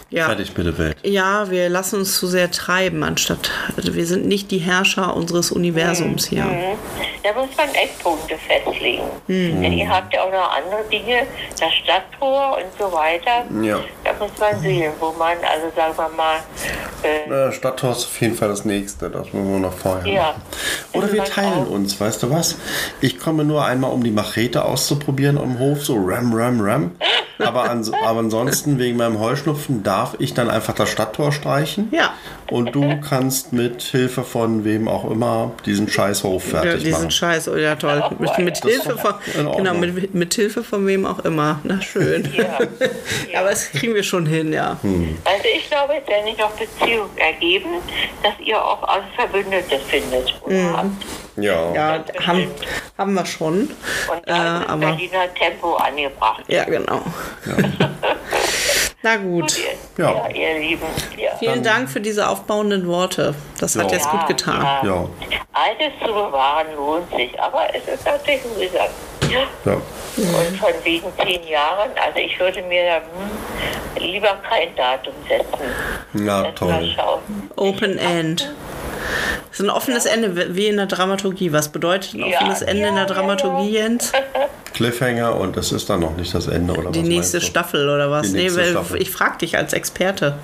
Ja, Fertig mit der Welt. ja, wir lassen uns zu sehr treiben, anstatt. Also wir sind nicht die Herrscher unseres Universums hier. Mhm. Da muss man Eckpunkte festlegen. Mhm. Denn ihr habt ja auch noch andere Dinge, das Stadttor und so weiter. Ja. Man sehen, wo man, also sagen wir mal, äh, ist auf jeden Fall das nächste. Das müssen wir noch vorher Ja. machen. Oder wir teilen auch- uns, weißt du was? Ich komme nur einmal, um die Machete auszuprobieren am Hof, so ram, ram, ram. Aber, ans aber ansonsten, wegen meinem Heuschnupfen, darf ich dann einfach das Stadttor streichen. Ja. Und du kannst mit Hilfe von wem auch immer diesen scheiß Hof Ja, fertig diesen machen. Scheiß, oh ja toll. Auch Mit, mit Hilfe von, genau, mit, mit Hilfe von wem auch immer. Na schön. ja. *laughs* Aber das kriegen wir schon hin, ja. Also ich glaube, es werden sich noch Beziehungen ergeben, dass ihr auch als Verbündete findet. Mhm. Ja. Ja, haben, haben wir schon. und Äh, aber Berliner Tempo angebracht. ja, genau. *laughs* Na gut. Ihr, Ja. ja. ihr Lieben. Ja. Vielen Dank für diese aufbauenden Worte. Das hat Ja. jetzt gut getan. Ja. Ja. Altes zu bewahren lohnt sich, aber es ist natürlich mühsam. Ja. ja. Und von wegen zehn Jahren, also ich würde mir hm, lieber kein Datum setzen. Mal toll. Open End. Das ist ein offenes Ende, wie in der Dramaturgie. Was bedeutet ein Ja, offenes Ende in der ja, Dramaturgie, Jens? *laughs* Cliffhanger und das ist dann noch nicht das Ende, oder Die was nächste? Staffel oder was? Die Nee, weil Staffel. ich frage dich als Experte.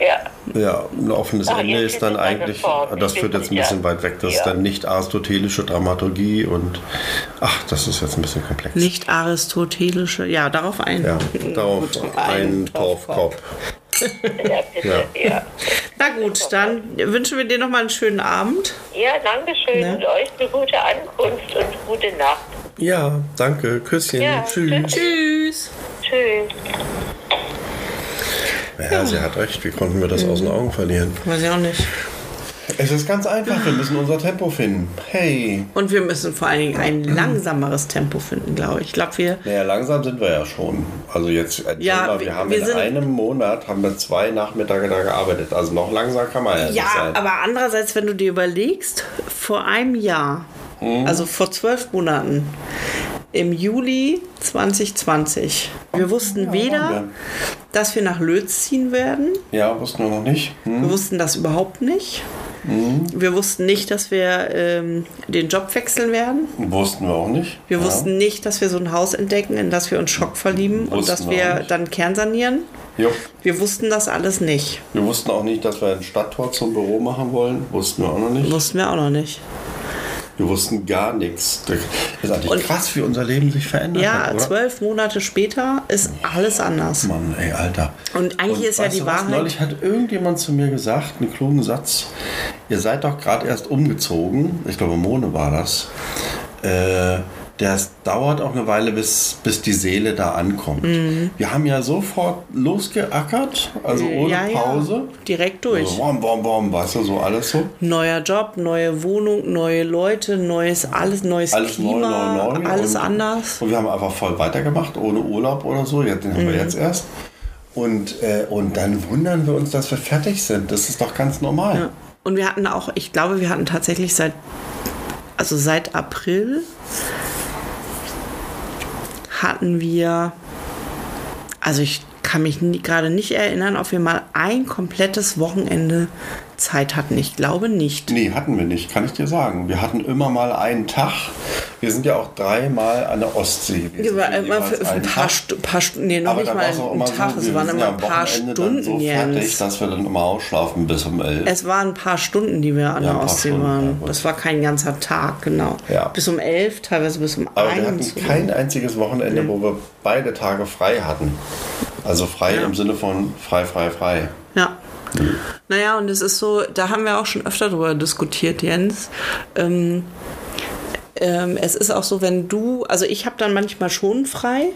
Ja, Ja, ein offenes Ah, Ende ist dann es eigentlich, Form. das führt jetzt ein bisschen weit weg, das ist Ja. dann nicht aristotelische Dramaturgie und ach, das ist jetzt ein bisschen komplex. Nicht aristotelische, ja, darauf ein. Ja, *laughs* darauf Gut, ein Torfkopf. Ja, bitte. Ja. Na gut, dann wünschen wir dir noch mal einen schönen Abend. ja, danke schön Ne? und euch eine gute Ankunft und gute Nacht. Ja, danke, Küsschen, Ja, tschüss. Tschüss. Tschüss. Ja, sie hat recht, wie konnten wir das aus den Augen verlieren? Weiß ich auch nicht. Es ist ganz einfach, wir müssen unser Tempo finden. Hey. Und wir müssen vor allen Dingen ein langsameres Tempo finden, glaube ich. Ich glaube, wir. Naja, langsam sind wir ja schon. Also jetzt, äh, Ja, mal, wir, wir- haben wir in einem Monat haben wir zwei Nachmittage da gearbeitet. Also noch langsam kann man ja, nicht Ja, sein. aber andererseits, wenn du dir überlegst, vor einem Jahr, also vor zwölf Monaten, im Juli 2020, wir wussten weder, ja. dass wir nach Lötz ziehen werden. Ja, wussten wir noch nicht. Hm? Wir wussten das überhaupt nicht. Wir wussten nicht, dass wir ähm, den Job wechseln werden. Wussten wir auch nicht. Wir ja. wussten nicht, dass wir so ein Haus entdecken, in das wir uns Schock verlieben und Wussten dass wir wir dann kernsanieren. Jo. Wir wussten das alles nicht. Wir wussten auch nicht, dass wir ein Stadttor zum Büro machen wollen. Wussten wir auch noch nicht. Wussten wir auch noch nicht. Wir wussten gar nichts. Das ist eigentlich Und- krass, wie unser Leben sich verändert Ja, hat, oder? zwölf Monate später ist alles anders. Mann, ey, Alter. Und eigentlich ist ja die was? Wahrheit- Neulich hat irgendjemand zu mir gesagt, einen klugen Satz. Ihr seid doch gerade erst umgezogen. Ich glaube, Mone war das. Äh, das dauert auch eine Weile, bis, bis die Seele da ankommt. Mhm. Wir haben ja sofort losgeackert, also ohne ja, Pause. Ja, direkt durch. So, bom, bom, bom, weißt du, so alles so. Neuer Job, neue Wohnung, neue Leute, neues alles, neues Alles neu, Klima, neu, neu. alles und, anders. Und wir haben einfach voll weitergemacht, ohne Urlaub oder so. Jetzt, den haben Mhm. wir jetzt erst. Und, äh, und dann wundern wir uns, dass wir fertig sind. Das ist doch ganz normal. Ja. Und wir hatten auch, ich glaube, wir hatten tatsächlich seit, also seit April hatten wir, also ich kann mich gerade nicht erinnern, ob wir mal ein komplettes Wochenende Zeit hatten. Ich glaube nicht. Nee, hatten wir nicht, kann ich dir sagen. Wir hatten immer mal einen Tag. Wir sind ja auch dreimal an der Ostsee. gewesen. Ja, aber immer für, ein einen paar. Stu paar Stunden, nee, noch Aber nicht mal war's auch ein immer Tag, so, es wir waren immer ja ein paar Stunden, dann so fertig, dass wir dann immer ausschlafen bis um elf. Es waren ein paar Stunden, die wir an Ja, der Ostsee Stunden, ja, waren. gut. Das war kein ganzer Tag, genau. Ja. Bis um elf, teilweise bis um Aber wir eins. hatten kein einziges Wochenende, wo wir beide Tage frei hatten. Also frei Ja. im Sinne von frei, frei, frei. Ja. Naja, und es ist so, da haben wir auch schon öfter drüber diskutiert, Jens. Ähm, ähm, es ist auch so, wenn du, also ich habe dann manchmal schon frei,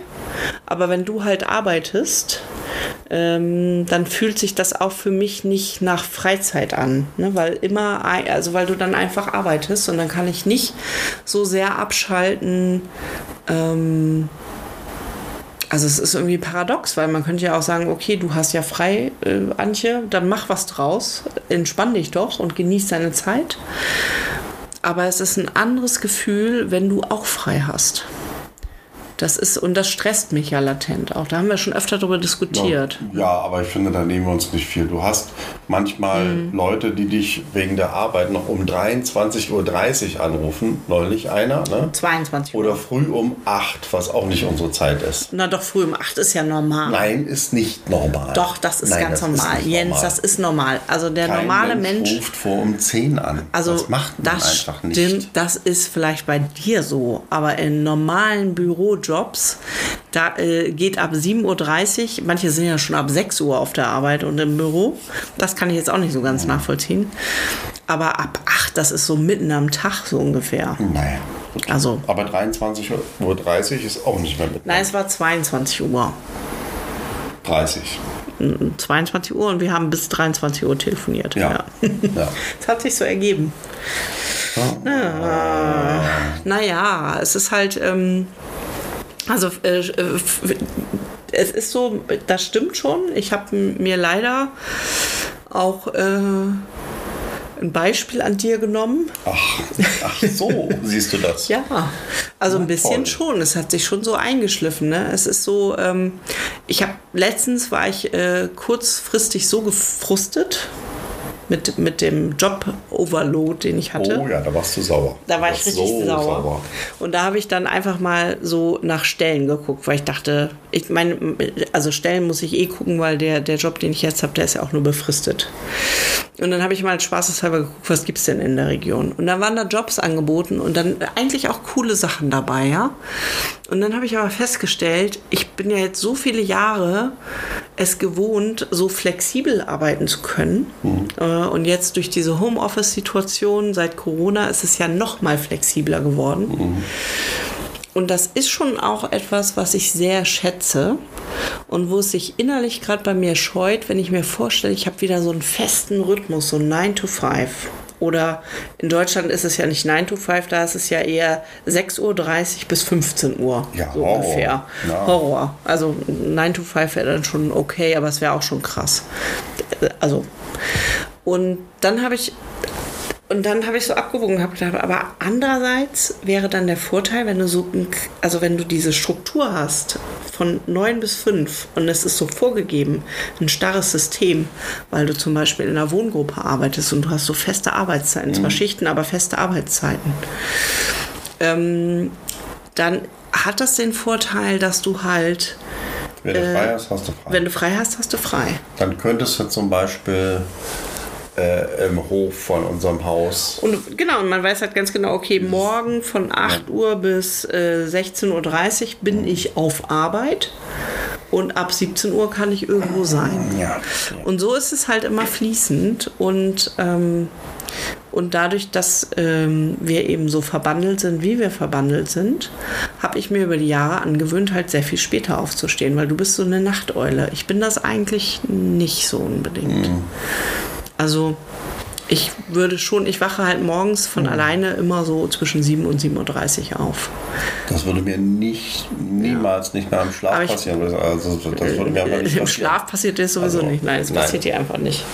aber wenn du halt arbeitest, ähm, dann fühlt sich das auch für mich nicht nach Freizeit an, ne? weil immer, also weil du dann einfach arbeitest und dann kann ich nicht so sehr abschalten. Ähm, also es ist irgendwie paradox, weil man könnte ja auch sagen, okay, du hast ja frei, äh, Antje, dann mach was draus, entspann dich doch und genieß deine Zeit. Aber es ist ein anderes Gefühl, wenn du auch frei hast. Das ist, und das stresst mich ja latent auch. Da haben wir schon öfter darüber diskutiert. Ja, aber ich finde, da nehmen wir uns nicht viel. Du hast manchmal Mhm. Leute, die dich wegen der Arbeit noch um 23.30 Uhr anrufen. Neulich einer, ne? 22 Uhr. Oder früh um 8, was auch nicht unsere Zeit ist. Na doch, früh um 8 ist ja normal. Nein, ist nicht normal. Doch, das ist Nein, ganz das ist normal. nicht Jens, normal. das ist normal. Also der Kein normale Mensch ruft vor um 10 an. Also das macht man das einfach nicht. stimmt, das ist vielleicht bei dir so, aber in normalen Bürojobs, da äh, geht ab 7.30 Uhr, manche sind ja schon ab 6 Uhr auf der Arbeit und im Büro. Das kann ich jetzt auch nicht so ganz nachvollziehen. Aber ab 8, das ist so mitten am Tag so ungefähr. Naja. Also, Aber 23.30 Uhr ist auch nicht mehr mit. nein, es war 22 Uhr. 30. 22 Uhr und wir haben bis 23 Uhr telefoniert. Ja. ja. *laughs* Das hat sich so ergeben. Ja. Naja, es ist halt, ähm, also äh, äh, es ist so, das stimmt schon. Ich habe mir leider auch äh, ein Beispiel an dir genommen. Ach, ach so, *laughs* siehst du das? Ja, also ein Na, bisschen toll. schon. Es hat sich schon so eingeschliffen. Ne? Es ist so, ähm, ich habe letztens war ich äh, kurzfristig so gefrustet mit, mit dem Job-Overload, den ich hatte. Oh ja, da warst du sauer. Da war ich richtig so sauer. Und da habe ich dann einfach mal so nach Stellen geguckt, weil ich dachte, ich meine, also Stellen muss ich eh gucken, weil der, der Job, den ich jetzt habe, der ist ja auch nur befristet. Und dann habe ich mal spaßeshalber geguckt, was gibt es denn in der Region? Und dann waren da Jobs angeboten und dann eigentlich auch coole Sachen dabei, ja. Und dann habe ich aber festgestellt, ich bin ja jetzt so viele Jahre es gewohnt, so flexibel arbeiten zu können. Äh, Und jetzt durch diese Homeoffice-Situation seit Corona ist es ja noch mal flexibler geworden. Und das ist schon auch etwas, was ich sehr schätze und wo es sich innerlich gerade bei mir scheut, wenn ich mir vorstelle, ich habe wieder so einen festen Rhythmus, so 9 to 5. Oder in Deutschland ist es ja nicht 9 to 5, da ist es ja eher 6.30 Uhr bis 15 Uhr. Ja, so Horror. ungefähr. Ja. Horror. Also 9 to 5 wäre dann schon okay, aber es wäre auch schon krass. Also. Und dann habe ich und dann habe ich so abgewogen habe gedacht, aber andererseits wäre dann der Vorteil, wenn du so, also wenn du diese Struktur hast von 9 bis 5 und es ist so vorgegeben, ein starres System, weil du zum Beispiel in einer Wohngruppe arbeitest und du hast so feste Arbeitszeiten, zwar Schichten, aber feste Arbeitszeiten, ähm, dann hat das den Vorteil, dass du halt, Wenn du frei hast, hast du frei. wenn du frei hast, hast du frei. Dann könntest du zum Beispiel äh, im Hof von unserem Haus. Und genau, und man weiß halt ganz genau, okay, morgen von 8 Uhr bis äh, 16.30 Uhr bin ich auf Arbeit und ab 17 Uhr kann ich irgendwo sein. Ja. Und so ist es halt immer fließend und, ähm, und dadurch, dass ähm, wir eben so verbandelt sind, wie wir verbandelt sind, habe ich mir über die Jahre angewöhnt, halt sehr viel später aufzustehen, weil du bist so eine Nachteule. Ich bin das eigentlich nicht so unbedingt. Also ich würde schon, ich wache halt morgens von alleine immer so zwischen 7 und 7.30 Uhr auf. Das würde mir nicht, niemals nicht mehr im Schlaf ich- passieren. Also, das würde mir einfach nicht Im passieren. Schlaf passiert das sowieso Also, nicht. Nein, es nein. passiert hier einfach nicht.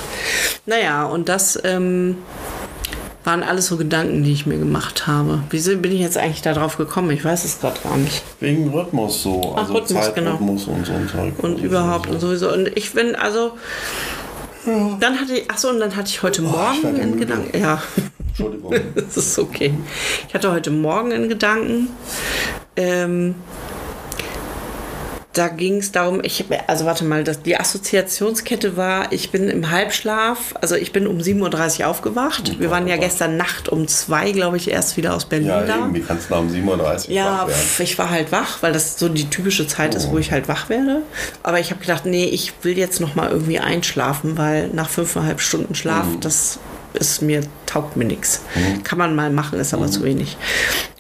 Naja, und das, ähm, Waren alles so Gedanken, die ich mir gemacht habe. Wieso bin ich jetzt eigentlich da drauf gekommen? Ich weiß es gerade gar nicht. Wegen Rhythmus so. Ach, Also Rhythmus, Zeitrhythmus und so ein Zeug. Und Also überhaupt so. und sowieso. Und ich bin, also. Dann hatte ich, achso, und dann hatte ich heute Oh, Morgen müde. Gedanken. Ja, Entschuldigung. *laughs* das ist okay. Ich hatte heute Morgen einen Gedanken. Ähm, da ging es darum, ich, also warte mal, das, die Assoziationskette war, ich bin im Halbschlaf, also ich bin um 7.30 Uhr aufgewacht. Wir waren ja gestern Nacht um zwei, glaube ich, erst wieder aus Berlin Ja, da. eben, wie kannst du nach um 7.30 Uhr Ja, pf, ich war halt wach, weil das so die typische Zeit ist, wo ich halt wach werde. Aber ich habe gedacht, nee, ich will jetzt noch mal irgendwie einschlafen, weil nach fünfeinhalb Stunden Schlaf, das ist mir taugt mir nichts. Kann man mal machen, ist aber zu wenig.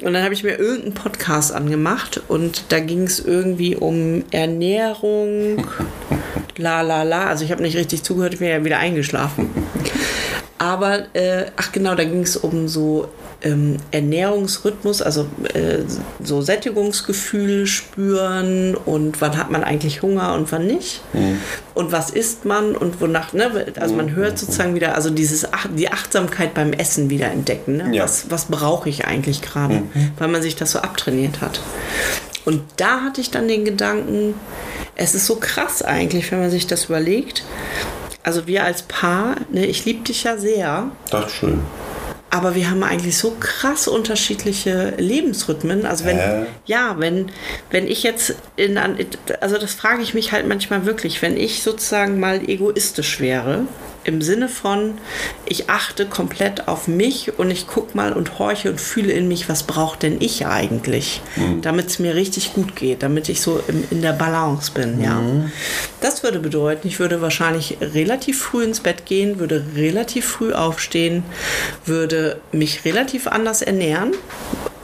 Und dann habe ich mir irgendeinen Podcast angemacht und da ging es irgendwie um Ernährung, *laughs* la la la. Also ich habe nicht richtig zugehört, ich bin ja wieder eingeschlafen. *laughs* Aber, äh, ach genau, da ging es um so ähm, Ernährungsrhythmus, also äh, so Sättigungsgefühl spüren und wann hat man eigentlich Hunger und wann nicht. Und was isst man und wonach, ne? Also man hört sozusagen wieder, also dieses die Achtsamkeit beim Essen wieder entdecken. Ne? Ja. Was, was brauche ich eigentlich gerade? Weil man sich das so abtrainiert hat. Und da hatte ich dann den Gedanken, es ist so krass eigentlich, wenn man sich das überlegt. Also wir als Paar, ne, ich liebe dich ja sehr, Das ist schön. aber wir haben eigentlich so krass unterschiedliche Lebensrhythmen. Also wenn, Hä? ja, wenn, wenn ich jetzt in, an- also das frage ich mich halt manchmal wirklich, wenn ich sozusagen mal egoistisch wäre, im Sinne von, ich achte komplett auf mich und ich gucke mal und horche und fühle in mich, was braucht denn ich eigentlich, damit es mir richtig gut geht, damit ich so im, in der Balance bin, ja. Das würde bedeuten, ich würde wahrscheinlich relativ früh ins Bett gehen, würde relativ früh aufstehen, würde mich relativ anders ernähren,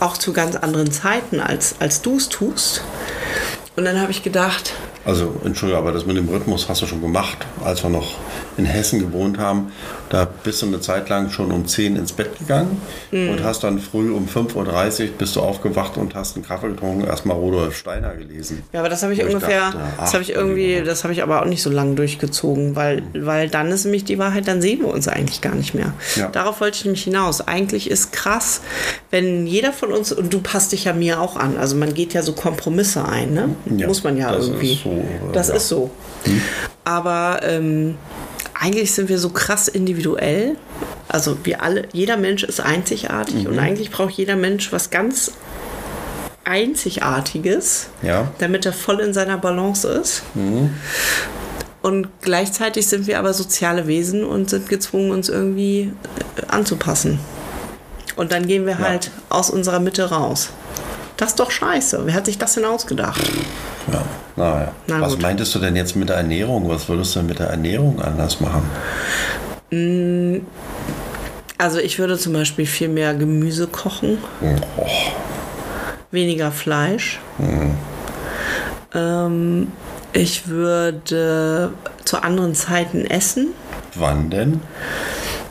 auch zu ganz anderen Zeiten, als, als du es tust. Und dann habe ich gedacht, Also, Entschuldigung, aber das mit dem Rhythmus hast du schon gemacht, als wir noch in Hessen gewohnt haben. Da bist du eine Zeit lang schon um 10 ins Bett gegangen Mhm. und hast dann früh um 5.30 Uhr bist du aufgewacht und hast einen Kaffee getrunken, erstmal Rudolf Steiner gelesen. Ja, aber das habe ich ungefähr, dachte, das habe ich irgendwie, das habe ich aber auch nicht so lange durchgezogen, weil, weil dann ist nämlich die Wahrheit, dann sehen wir uns eigentlich gar nicht mehr. Ja. Darauf wollte ich nämlich hinaus. Eigentlich ist krass, wenn jeder von uns, und du passt dich ja mir auch an, also man geht ja so Kompromisse ein, ne? Ja, Muss man ja das irgendwie. ist so, äh, das ja. ist so. Aber ähm, eigentlich sind wir so krass individuell. Also wir alle, jeder Mensch ist einzigartig Mhm. und eigentlich braucht jeder Mensch was ganz Einzigartiges, Ja. damit er voll in seiner Balance ist. Und gleichzeitig sind wir aber soziale Wesen und sind gezwungen, uns irgendwie äh, anzupassen. Und dann gehen wir halt aus unserer Mitte raus. Das ist doch scheiße. Wer hat sich das denn ausgedacht? Ja. Naja. Na Was gut. meintest du denn jetzt mit der Ernährung? Was würdest du denn mit der Ernährung anders machen? Also ich würde zum Beispiel viel mehr Gemüse kochen, Oh, weniger Fleisch. Ähm, ich würde zu anderen Zeiten essen. wann denn?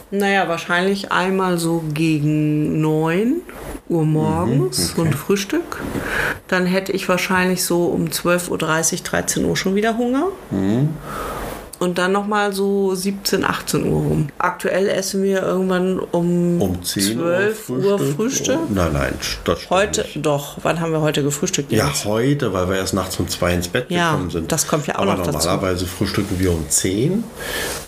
Naja, wahrscheinlich einmal so gegen 9 Uhr morgens und Frühstück. Dann hätte ich wahrscheinlich so um 12.30 Uhr, 13 Uhr schon wieder Hunger. Und dann nochmal so 17, 18 Uhr rum. Aktuell essen wir irgendwann um, Um 10 12 Uhr Uhr Frühstück. Oh, nein, nein, das stimmt Heute, Nicht. doch. Wann haben wir heute gefrühstückt? Ja, Jens? heute, weil wir erst nachts um zwei ins Bett Ja, gekommen sind. das kommt ja auch Aber noch dazu. normalerweise frühstücken wir um 10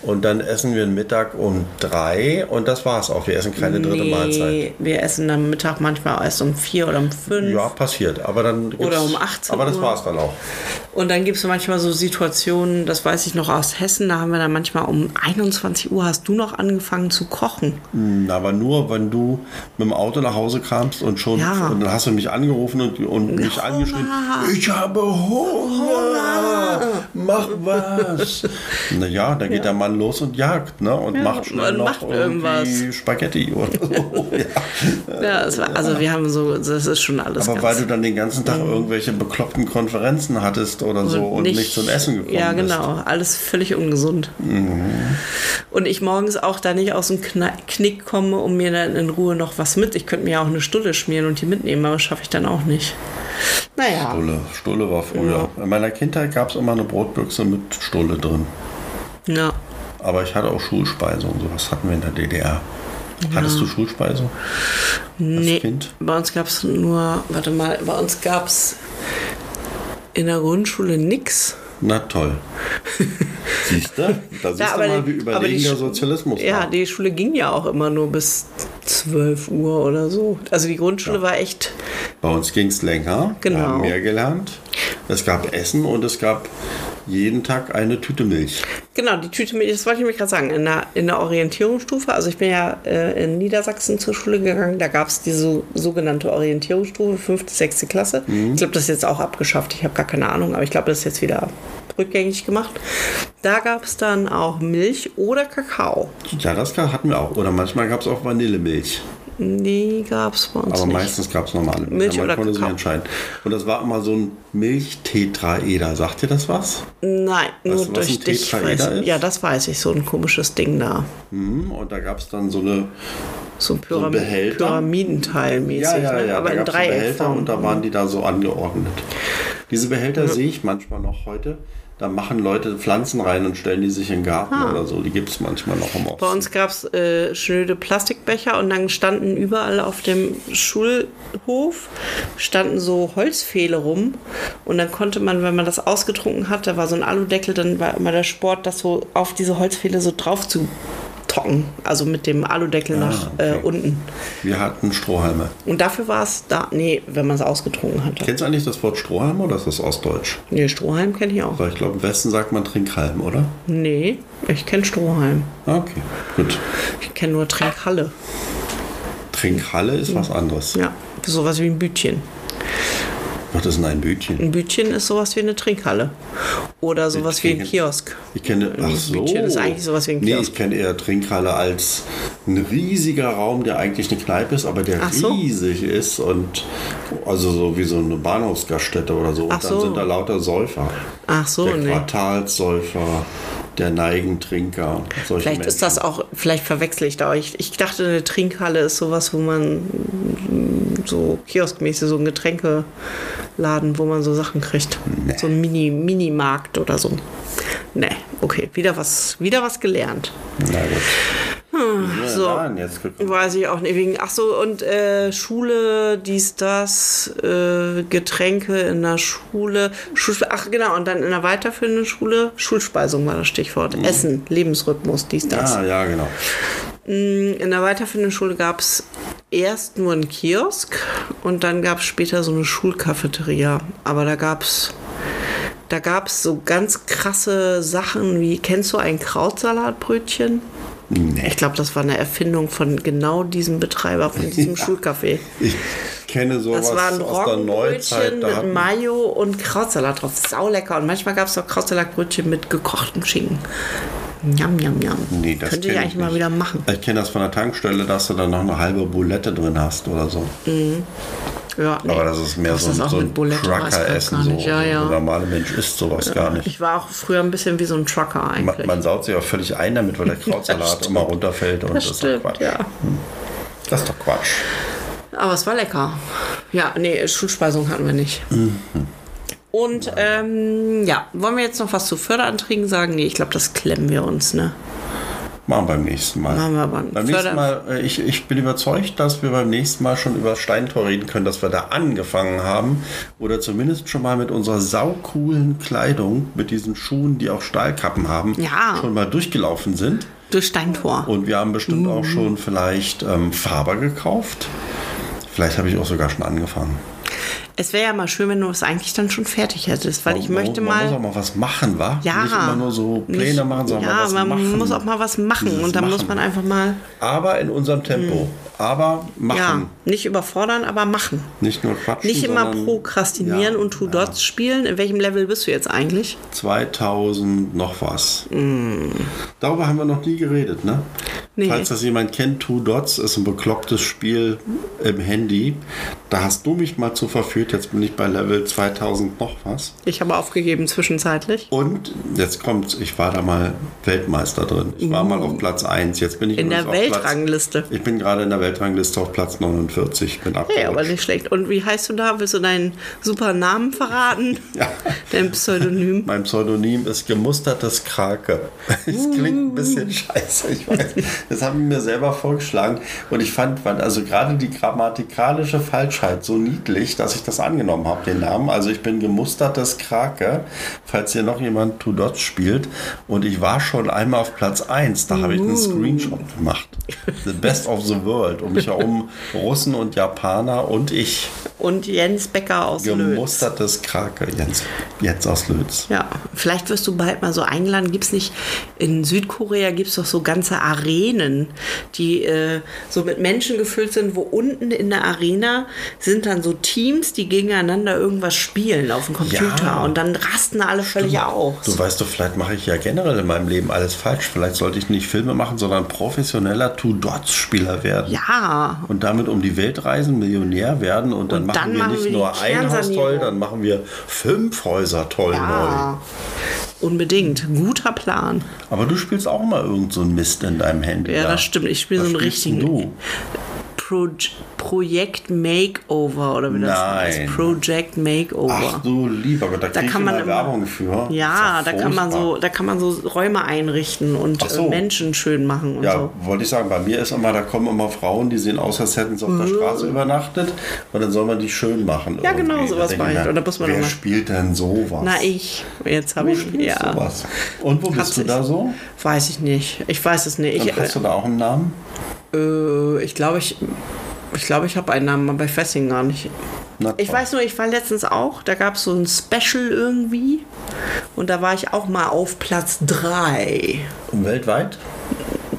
und dann essen wir Mittag um 3 und das war's auch. Wir essen keine dritte Mahlzeit. Nee, wir essen am Mittag manchmal erst um 4 oder um 5. Ja, passiert. Aber dann Oder um 18 Aber das Uhr. war's dann auch. Und dann gibt es manchmal so Situationen, das weiß ich noch aus Hessen, da haben wir dann manchmal um 21 Uhr hast du noch angefangen zu kochen. Hm, Aber nur, wenn du mit dem Auto nach Hause kamst und schon, Ja. und dann hast du mich angerufen und, und mich Hunger. angeschrien, ich habe Hunger, mach was. naja, dann geht der Mann los und jagt, ne, und macht schnell noch macht irgendwie irgendwas. Spaghetti oder so. *laughs* ja. Ja, es war, also wir haben so, das ist schon alles Aber weil du dann den ganzen Tag irgendwelche bekloppten Konferenzen hattest oder so und nicht, zum Essen gekommen Ja, bist. genau. Alles völlig ungesund. Und ich morgens auch da nicht aus dem Knick komme, um mir dann in Ruhe noch was mit. Ich könnte mir ja auch eine Stulle schmieren und die mitnehmen, aber das schaffe ich dann auch nicht. Naja. Stulle. Stulle war früher. In meiner Kindheit gab es immer eine Brotbüchse mit Stulle drin. Ja. Aber ich hatte auch Schulspeise und sowas hatten wir in der DDR. Hattest du Schulspeise? Nee, Kind? bei uns gab es nur, warte mal, bei uns gab es in der Grundschule nix. Na toll. *laughs* Siehst du? Da siehst du mal, wie die- überlegen die der Schu- Sozialismus Ja, war. die Schule ging ja auch immer nur bis 12 Uhr oder so. Also die Grundschule war echt, Bei uns ging es länger. Wir Genau. haben mehr gelernt. Es gab Essen und es gab jeden Tag eine Tüte Milch. genau, die Tüte Milch, das wollte ich mir gerade sagen, in der, in der Orientierungsstufe, also ich bin ja äh, in Niedersachsen zur Schule gegangen, da gab es diese so, sogenannte Orientierungsstufe, fünfte, sechste Klasse. Ich glaube, das ist jetzt auch abgeschafft, ich habe gar keine Ahnung, aber ich glaube, das ist jetzt wieder rückgängig gemacht. Da gab es dann auch Milch oder Kakao. Ja, das hatten wir auch. Oder manchmal gab es auch Vanillemilch. Die gab es bei uns Aber nicht. meistens gab es normale Milch. Milch Man oder konnte sich entscheiden. Und das war immer so ein Milchtetraeder. Sagt ihr das was? Nein, nur Weißt du, was durch ein dich. Tetraeder Weiß, ist? ja, das weiß ich, so ein komisches Ding da. Mhm. Und da gab es dann so eine So ein So ein Pyram? Pyramidenteil mäßig, Ja, ja, ne? ja, aber da in so Behälter Dreieckform. und da waren die da so angeordnet. Diese Behälter sehe ich manchmal noch heute. Da machen Leute Pflanzen rein und stellen die sich in den Garten oder so. Die gibt es manchmal noch im Osten. Bei uns gab es äh, schnöde Plastikbecher und dann standen überall auf dem Schulhof standen so Holzpfähle rum und dann konnte man, wenn man das ausgetrunken hat, da war so ein Aludeckel, dann war immer der Sport, das so auf diese Holzpfähle so drauf zu tocken, also mit dem Aludeckel nach Ah, okay. äh, unten. Wir hatten Strohhalme. Und dafür war es da, nee, wenn man es ausgetrunken hatte. Kennst du eigentlich das Wort Strohhalm oder ist das Ostdeutsch? Nee, Strohhalm kenne ich auch. Weil ich glaube, im Westen sagt man Trinkhalm, oder? Nee, ich kenne Strohhalm. Ah, Okay, gut. Ich kenne nur Trinkhalle. Trinkhalle ist was anderes. Ja, sowas wie ein Bütchen. Was ist denn ein Bütchen? Ein Bütchen ist sowas wie eine Trinkhalle. Oder sowas wie ein. Kiosk. Ich kenne, ach so. Bütchen ist eigentlich sowas wie ein Nee, Kiosk. ich kenne eher Trinkhalle als ein riesiger Raum, der eigentlich eine Kneipe ist, aber der so. riesig ist und also so wie so eine Bahnhofsgaststätte oder so. Und Ach dann so. sind da lauter Säufer. Ach so, der nee. Quartalssäufer, der Neigentrinker. Vielleicht ist das Menschen. auch, vielleicht verwechsel ich da. Ich, ich dachte, eine Trinkhalle ist sowas, wo man so kioskmäßig, so ein Getränkeladen, wo man so Sachen kriegt. Nee. So ein Mini, Minimarkt oder so. Nee, okay, wieder was, wieder was gelernt. Na gut. Hm, so. Weiß ich auch nicht. Wegen, ach so, und äh, Schule, dies, das, äh, Getränke in der Schule. Schul ach, genau, und dann in der weiterführenden Schule, Schulspeisung war das Stichwort. Essen, Lebensrhythmus, dies, das. Ah, ja, genau. In der weiterführenden Schule gab es erst nur einen Kiosk und dann gab es später so eine Schulcafeteria. Aber da gab es da gab's so ganz krasse Sachen wie, kennst du ein Krautsalatbrötchen? Nee. Ich glaube, das war eine Erfindung von genau diesem Betreiber, von *laughs* diesem Schulcafé. Ich kenne sowas Das war ein aus der Neuzeit. Mit Mayo und Krautsalat drauf. Saulecker. Und manchmal gab es auch Krautsalatbrötchen mit gekochtem Schinken. Njam, njam, njam. Nee, das Könnte ich eigentlich mal nicht. wieder machen. Ich kenne das von der Tankstelle, dass du dann noch eine halbe Boulette drin hast oder so. Ja, nee. Aber das ist mehr Was so, das ein- so ein das Trucker-Essen. So. Ja, ja. Der normale Mensch isst sowas gar nicht. Ich war auch früher ein bisschen wie so ein Trucker Man, eigentlich. man saut sich auch völlig ein damit, weil der *laughs* Krautsalat stimmt. immer runterfällt. Und das, das ist doch stimmt, Quatsch. ja. Das ist doch Quatsch. Aber es war lecker. Ja, nee, Schulspeisung hatten wir nicht. Mhm. Und ähm, ja, wollen wir jetzt noch was zu Förderanträgen sagen? Nee, ich glaube, das klemmen wir uns, ne? Machen wir beim nächsten Mal. Machen wir beim beim nächsten Mal, äh, ich, ich bin überzeugt, dass wir beim nächsten Mal schon über Steintor reden können, dass wir da angefangen haben. Oder zumindest schon mal mit unserer saucoolen Kleidung, mit diesen Schuhen, die auch Stahlkappen haben, Ja. schon mal durchgelaufen sind. Durch Steintor. Und wir haben bestimmt Mhm. auch schon vielleicht ähm, Faber gekauft. Vielleicht habe ich auch sogar schon angefangen. Es wäre ja mal schön, wenn du es eigentlich dann schon fertig hättest, weil ich Man- möchte man mal. muss auch mal was machen, wa? ja, Nicht immer nur so Pläne nicht- machen, sondern ja, was man machen. muss auch mal was machen und dann muss Machen. man einfach mal, Aber in unserem Tempo. Aber machen. ja, nicht überfordern, aber machen. Nicht nur quatschen, Nicht immer prokrastinieren ja, und Two Dots spielen. In welchem Level bist du jetzt eigentlich? 2000 noch was. Darüber haben wir noch nie geredet, ne? Mm. Nee. Falls das jemand kennt, Two Dots ist ein beklopptes Spiel im Handy. Da hast du mich mal zu verführt. Jetzt bin ich bei Level 2000 noch was. Ich habe aufgegeben zwischenzeitlich. Und jetzt kommt's, ich war da mal Weltmeister drin. Ich war mal auf Platz 1. Jetzt bin ich Mm. In der Platz- Weltrangliste. Ich bin gerade in der Weltrangliste auf Platz 49. Bin Hey, abgerutscht. aber nicht schlecht. Und wie heißt du da? Willst du deinen super Namen verraten? *laughs* Ja. Dein Pseudonym? *laughs* Mein Pseudonym ist gemustertes Krake. *laughs* Es klingt ein bisschen scheiße, ich weiß. Das haben wir mir selber vorgeschlagen. Und ich fand, also gerade die grammatikalische Falschheit so niedlich, dass ich das angenommen habe, den Namen. Also ich bin gemustertes Krake, falls hier noch jemand Two Dots spielt. Und ich war schon einmal auf Platz 1. Da habe ich einen Screenshot gemacht. The Best of the World. Um mich herum *laughs* Russen und Japaner und ich. Und Jens Becker aus Lötz. Gemustertes Krake, Jens. Jetzt aus Lötz. Ja, vielleicht wirst du bald mal so eingeladen. Gibt es nicht, in Südkorea gibt es doch so ganze Arenen, die äh, so mit Menschen gefüllt sind, wo unten in der Arena sind dann so Teams, die gegeneinander irgendwas spielen auf dem Computer. Ja. Und dann rasten alle völlig aus. Du weißt doch, vielleicht mache ich ja generell in meinem Leben alles falsch. Vielleicht sollte ich nicht Filme machen, sondern professioneller Two-Dots-Spieler werden. Ja, Und damit um die Welt reisen, Millionär werden und dann Und machen dann wir machen nicht wir nur ein Haus toll, dann machen wir fünf Häuser toll ja. Unbedingt. Guter Plan. neu. Aber du spielst auch mal irgend so einen Mist in deinem Handy. Ja, da. das stimmt. Ich spiele so einen richtigen Du? Pro Projekt Makeover oder wie das Nein. heißt. Project Makeover. Ach du lieber Gott, da, Da kann man immer Werbung für. Ja, da kann man so, da kann man so Räume einrichten und Ach so. äh, Menschen schön machen und Ja, so. wollte ich sagen, bei mir ist immer, da kommen immer Frauen, die sehen aus, als hätten sie auf der Straße übernachtet und dann soll man die schön machen. Äh. Ja, genau, sowas mache ich. mir, Und da muss man Wer spielt denn sowas? Na, ich. Jetzt habe ich. Ja. sowas. Und wo bist du da so? Weiß ich nicht. Ich weiß es nicht. Dann Ich, hast du da auch einen Namen? Äh, ich glaube, ich, ich, glaube, ich habe einen Namen, weiß ihn gar nicht. Ich weiß nur, ich war letztens auch, da gab es so ein Special irgendwie. Und da war ich auch mal auf Platz 3. Und weltweit?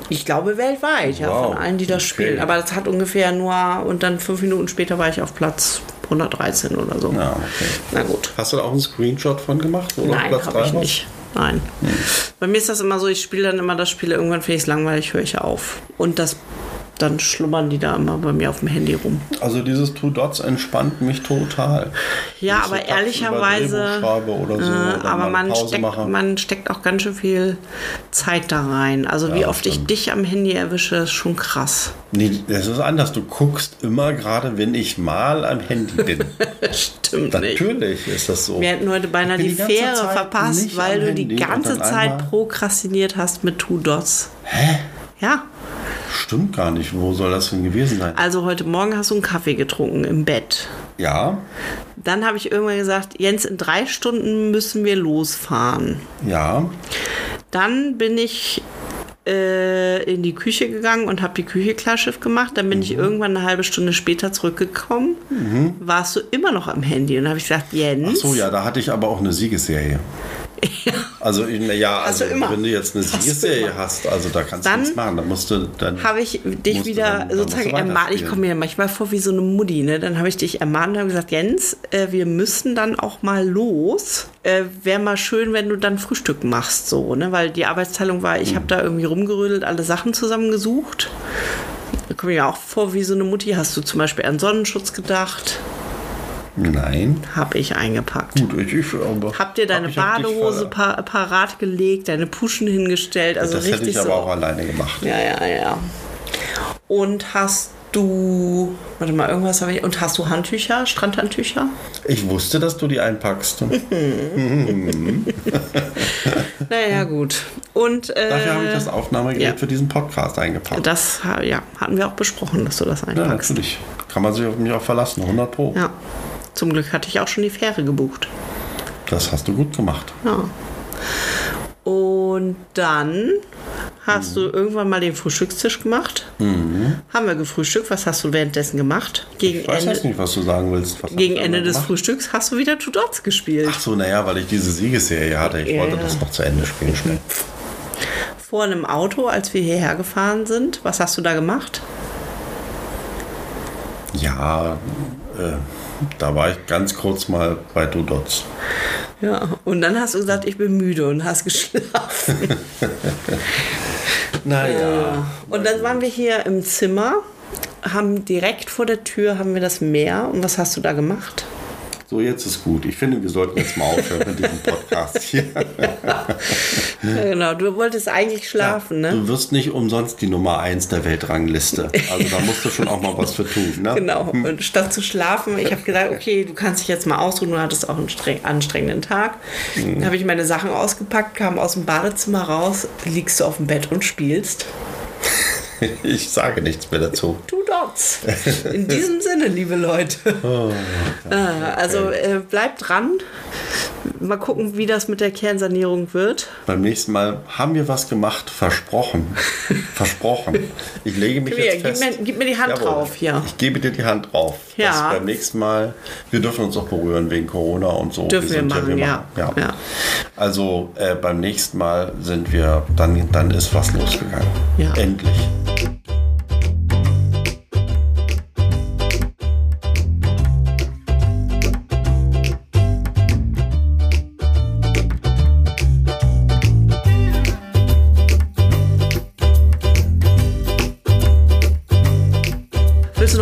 Ich glaube weltweit, ja, Wow, von allen, die das okay. spielen. Aber das hat ungefähr nur, und dann fünf Minuten später war ich auf Platz 113 oder so. Ja, okay. Na gut. Hast du da auch einen Screenshot von gemacht? auf Nein, Platz habe ich nicht. Nein. Bei mir ist das immer so, ich spiele dann immer das Spiel, irgendwann finde ich es langweilig, höre ich auf. Und das, dann schlummern die da immer bei mir auf dem Handy rum. Also dieses Two Dots entspannt mich total. Ja, Wenn ich aber so ehrlicherweise. Oder so, äh, oder aber man steckt, mache. man steckt auch ganz schön viel Zeit da rein. Also wie Ja, oft ich stimmt. dich am Handy erwische, ist schon krass. Nee, das ist anders. Du guckst immer gerade, wenn ich mal am Handy bin. *laughs* Stimmt nicht. Natürlich ist das so. Wir hätten heute beinahe Ich die, die Fähre Zeit verpasst, nicht weil du die Handy und ganze Zeit prokrastiniert hast mit Two Dots. Hä? Ja. Stimmt gar nicht. Wo soll das denn gewesen sein? Also heute Morgen hast du einen Kaffee getrunken im Bett. Ja, Dann habe ich irgendwann gesagt, Jens, in drei Stunden müssen wir losfahren. ja. Dann bin ich äh, in die Küche gegangen und habe die Küche klarschiff gemacht. Dann bin Mhm. ich irgendwann eine halbe Stunde später zurückgekommen. Warst du immer noch am Handy? Und habe ich gesagt, Jens. Ach so, ja, da hatte ich aber auch eine Siegesserie. *laughs* Also, na ja, Hast also du immer. wenn du jetzt eine Siegesserie hast, also da kannst Dann du nichts machen. Da musst du dann. habe ich dich wieder dann- sozusagen ermahnt. Ich komme mir manchmal vor wie so eine Mutti. Ne? Dann habe ich dich ermahnt und habe gesagt, Jens, äh, wir müssen dann auch mal los. Äh, Wäre mal schön, wenn du dann Frühstück machst, so, ne? Weil die Arbeitsteilung war, ich habe da irgendwie rumgerödelt, alle Sachen zusammengesucht. Da komme ich mir auch vor wie so eine Mutti. Hast du zum Beispiel an Sonnenschutz gedacht? Nein. Habe ich eingepackt. Gut, ich, ich aber Hab dir deine hab Badehose ver- pa parat gelegt, deine Puschen hingestellt, also Das hätte richtig ich aber so. auch alleine gemacht. Ja, ja, ja. Und hast du, warte mal, irgendwas habe ich, und hast du Handtücher, Strandhandtücher? Ich wusste, dass du die einpackst. *laughs* *laughs* Naja, gut. Und äh, Dafür habe ich das Aufnahmegerät ja. für diesen Podcast eingepackt. das ja, hatten wir auch besprochen, dass du das ja, einpackst. natürlich. Kann man sich auf mich auch verlassen, 100 Pro. Ja. Zum Glück hatte ich auch schon die Fähre gebucht. Das hast du gut gemacht. Ja. Und dann hast du irgendwann mal den Frühstückstisch gemacht. Haben wir gefrühstückt. Was hast du währenddessen gemacht? Gegen Ich weiß Ende, jetzt nicht, was du sagen willst. Was gegen Ende des gemacht? Frühstücks hast du wieder Two Dots gespielt. Ach so, naja, weil ich diese Siegesserie hatte. Ich Ja, wollte das noch zu Ende spielen schnell. Vor einem Auto, als wir hierher gefahren sind. Was hast du da gemacht? Ja, äh, da war ich ganz kurz mal bei Two Dots. Ja, und dann hast du gesagt, ich bin müde und hast geschlafen. *laughs* Naja. und dann waren wir hier im Zimmer, haben direkt vor der Tür haben wir das Meer. Und was hast du da gemacht? So, jetzt ist gut. Ich finde, wir sollten jetzt mal aufhören mit diesem Podcast hier. Ja, *laughs* genau, du wolltest eigentlich schlafen, ne? Du wirst nicht umsonst die Nummer 1 der Weltrangliste. Also da musst du schon auch mal was für tun. Ne? *laughs* Genau. Und statt zu schlafen, ich habe gesagt, okay, du kannst dich jetzt mal ausruhen, du hattest auch einen streng, anstrengenden Tag. Dann habe ich meine Sachen ausgepackt, kam aus dem Badezimmer raus, liegst du auf dem Bett und spielst. *laughs* Ich sage nichts mehr dazu. Du dot's. In diesem Sinne, liebe Leute. Oh, *laughs* Ah, also äh, bleibt dran. Mal gucken, wie das mit der Kernsanierung wird. Beim nächsten Mal haben wir was gemacht, versprochen. *laughs* versprochen. Ich lege mich Hier, jetzt gib fest. mir- gib mir die Hand drauf, hier. Ich gebe dir die Hand drauf. Ja. Beim nächsten Mal, wir dürfen uns auch berühren wegen Corona und so. Dürfen wir sind machen, ja. ja. Ja. Also äh, beim nächsten Mal sind wir, dann, dann ist was losgegangen. Ja. Endlich.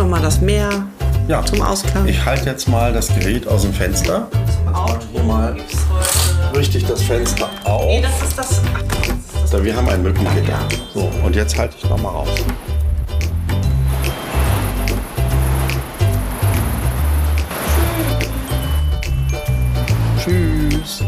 Willst du noch mal das Meer Ja. zum Ausklang? Ich halte jetzt mal das Gerät aus dem Fenster. Hier mal richtig das Fenster auf. Nee, das ist das. Ach, das ist das. So, wir haben ein Mückengitter. So, und jetzt halte ich noch mal raus. Tschüss.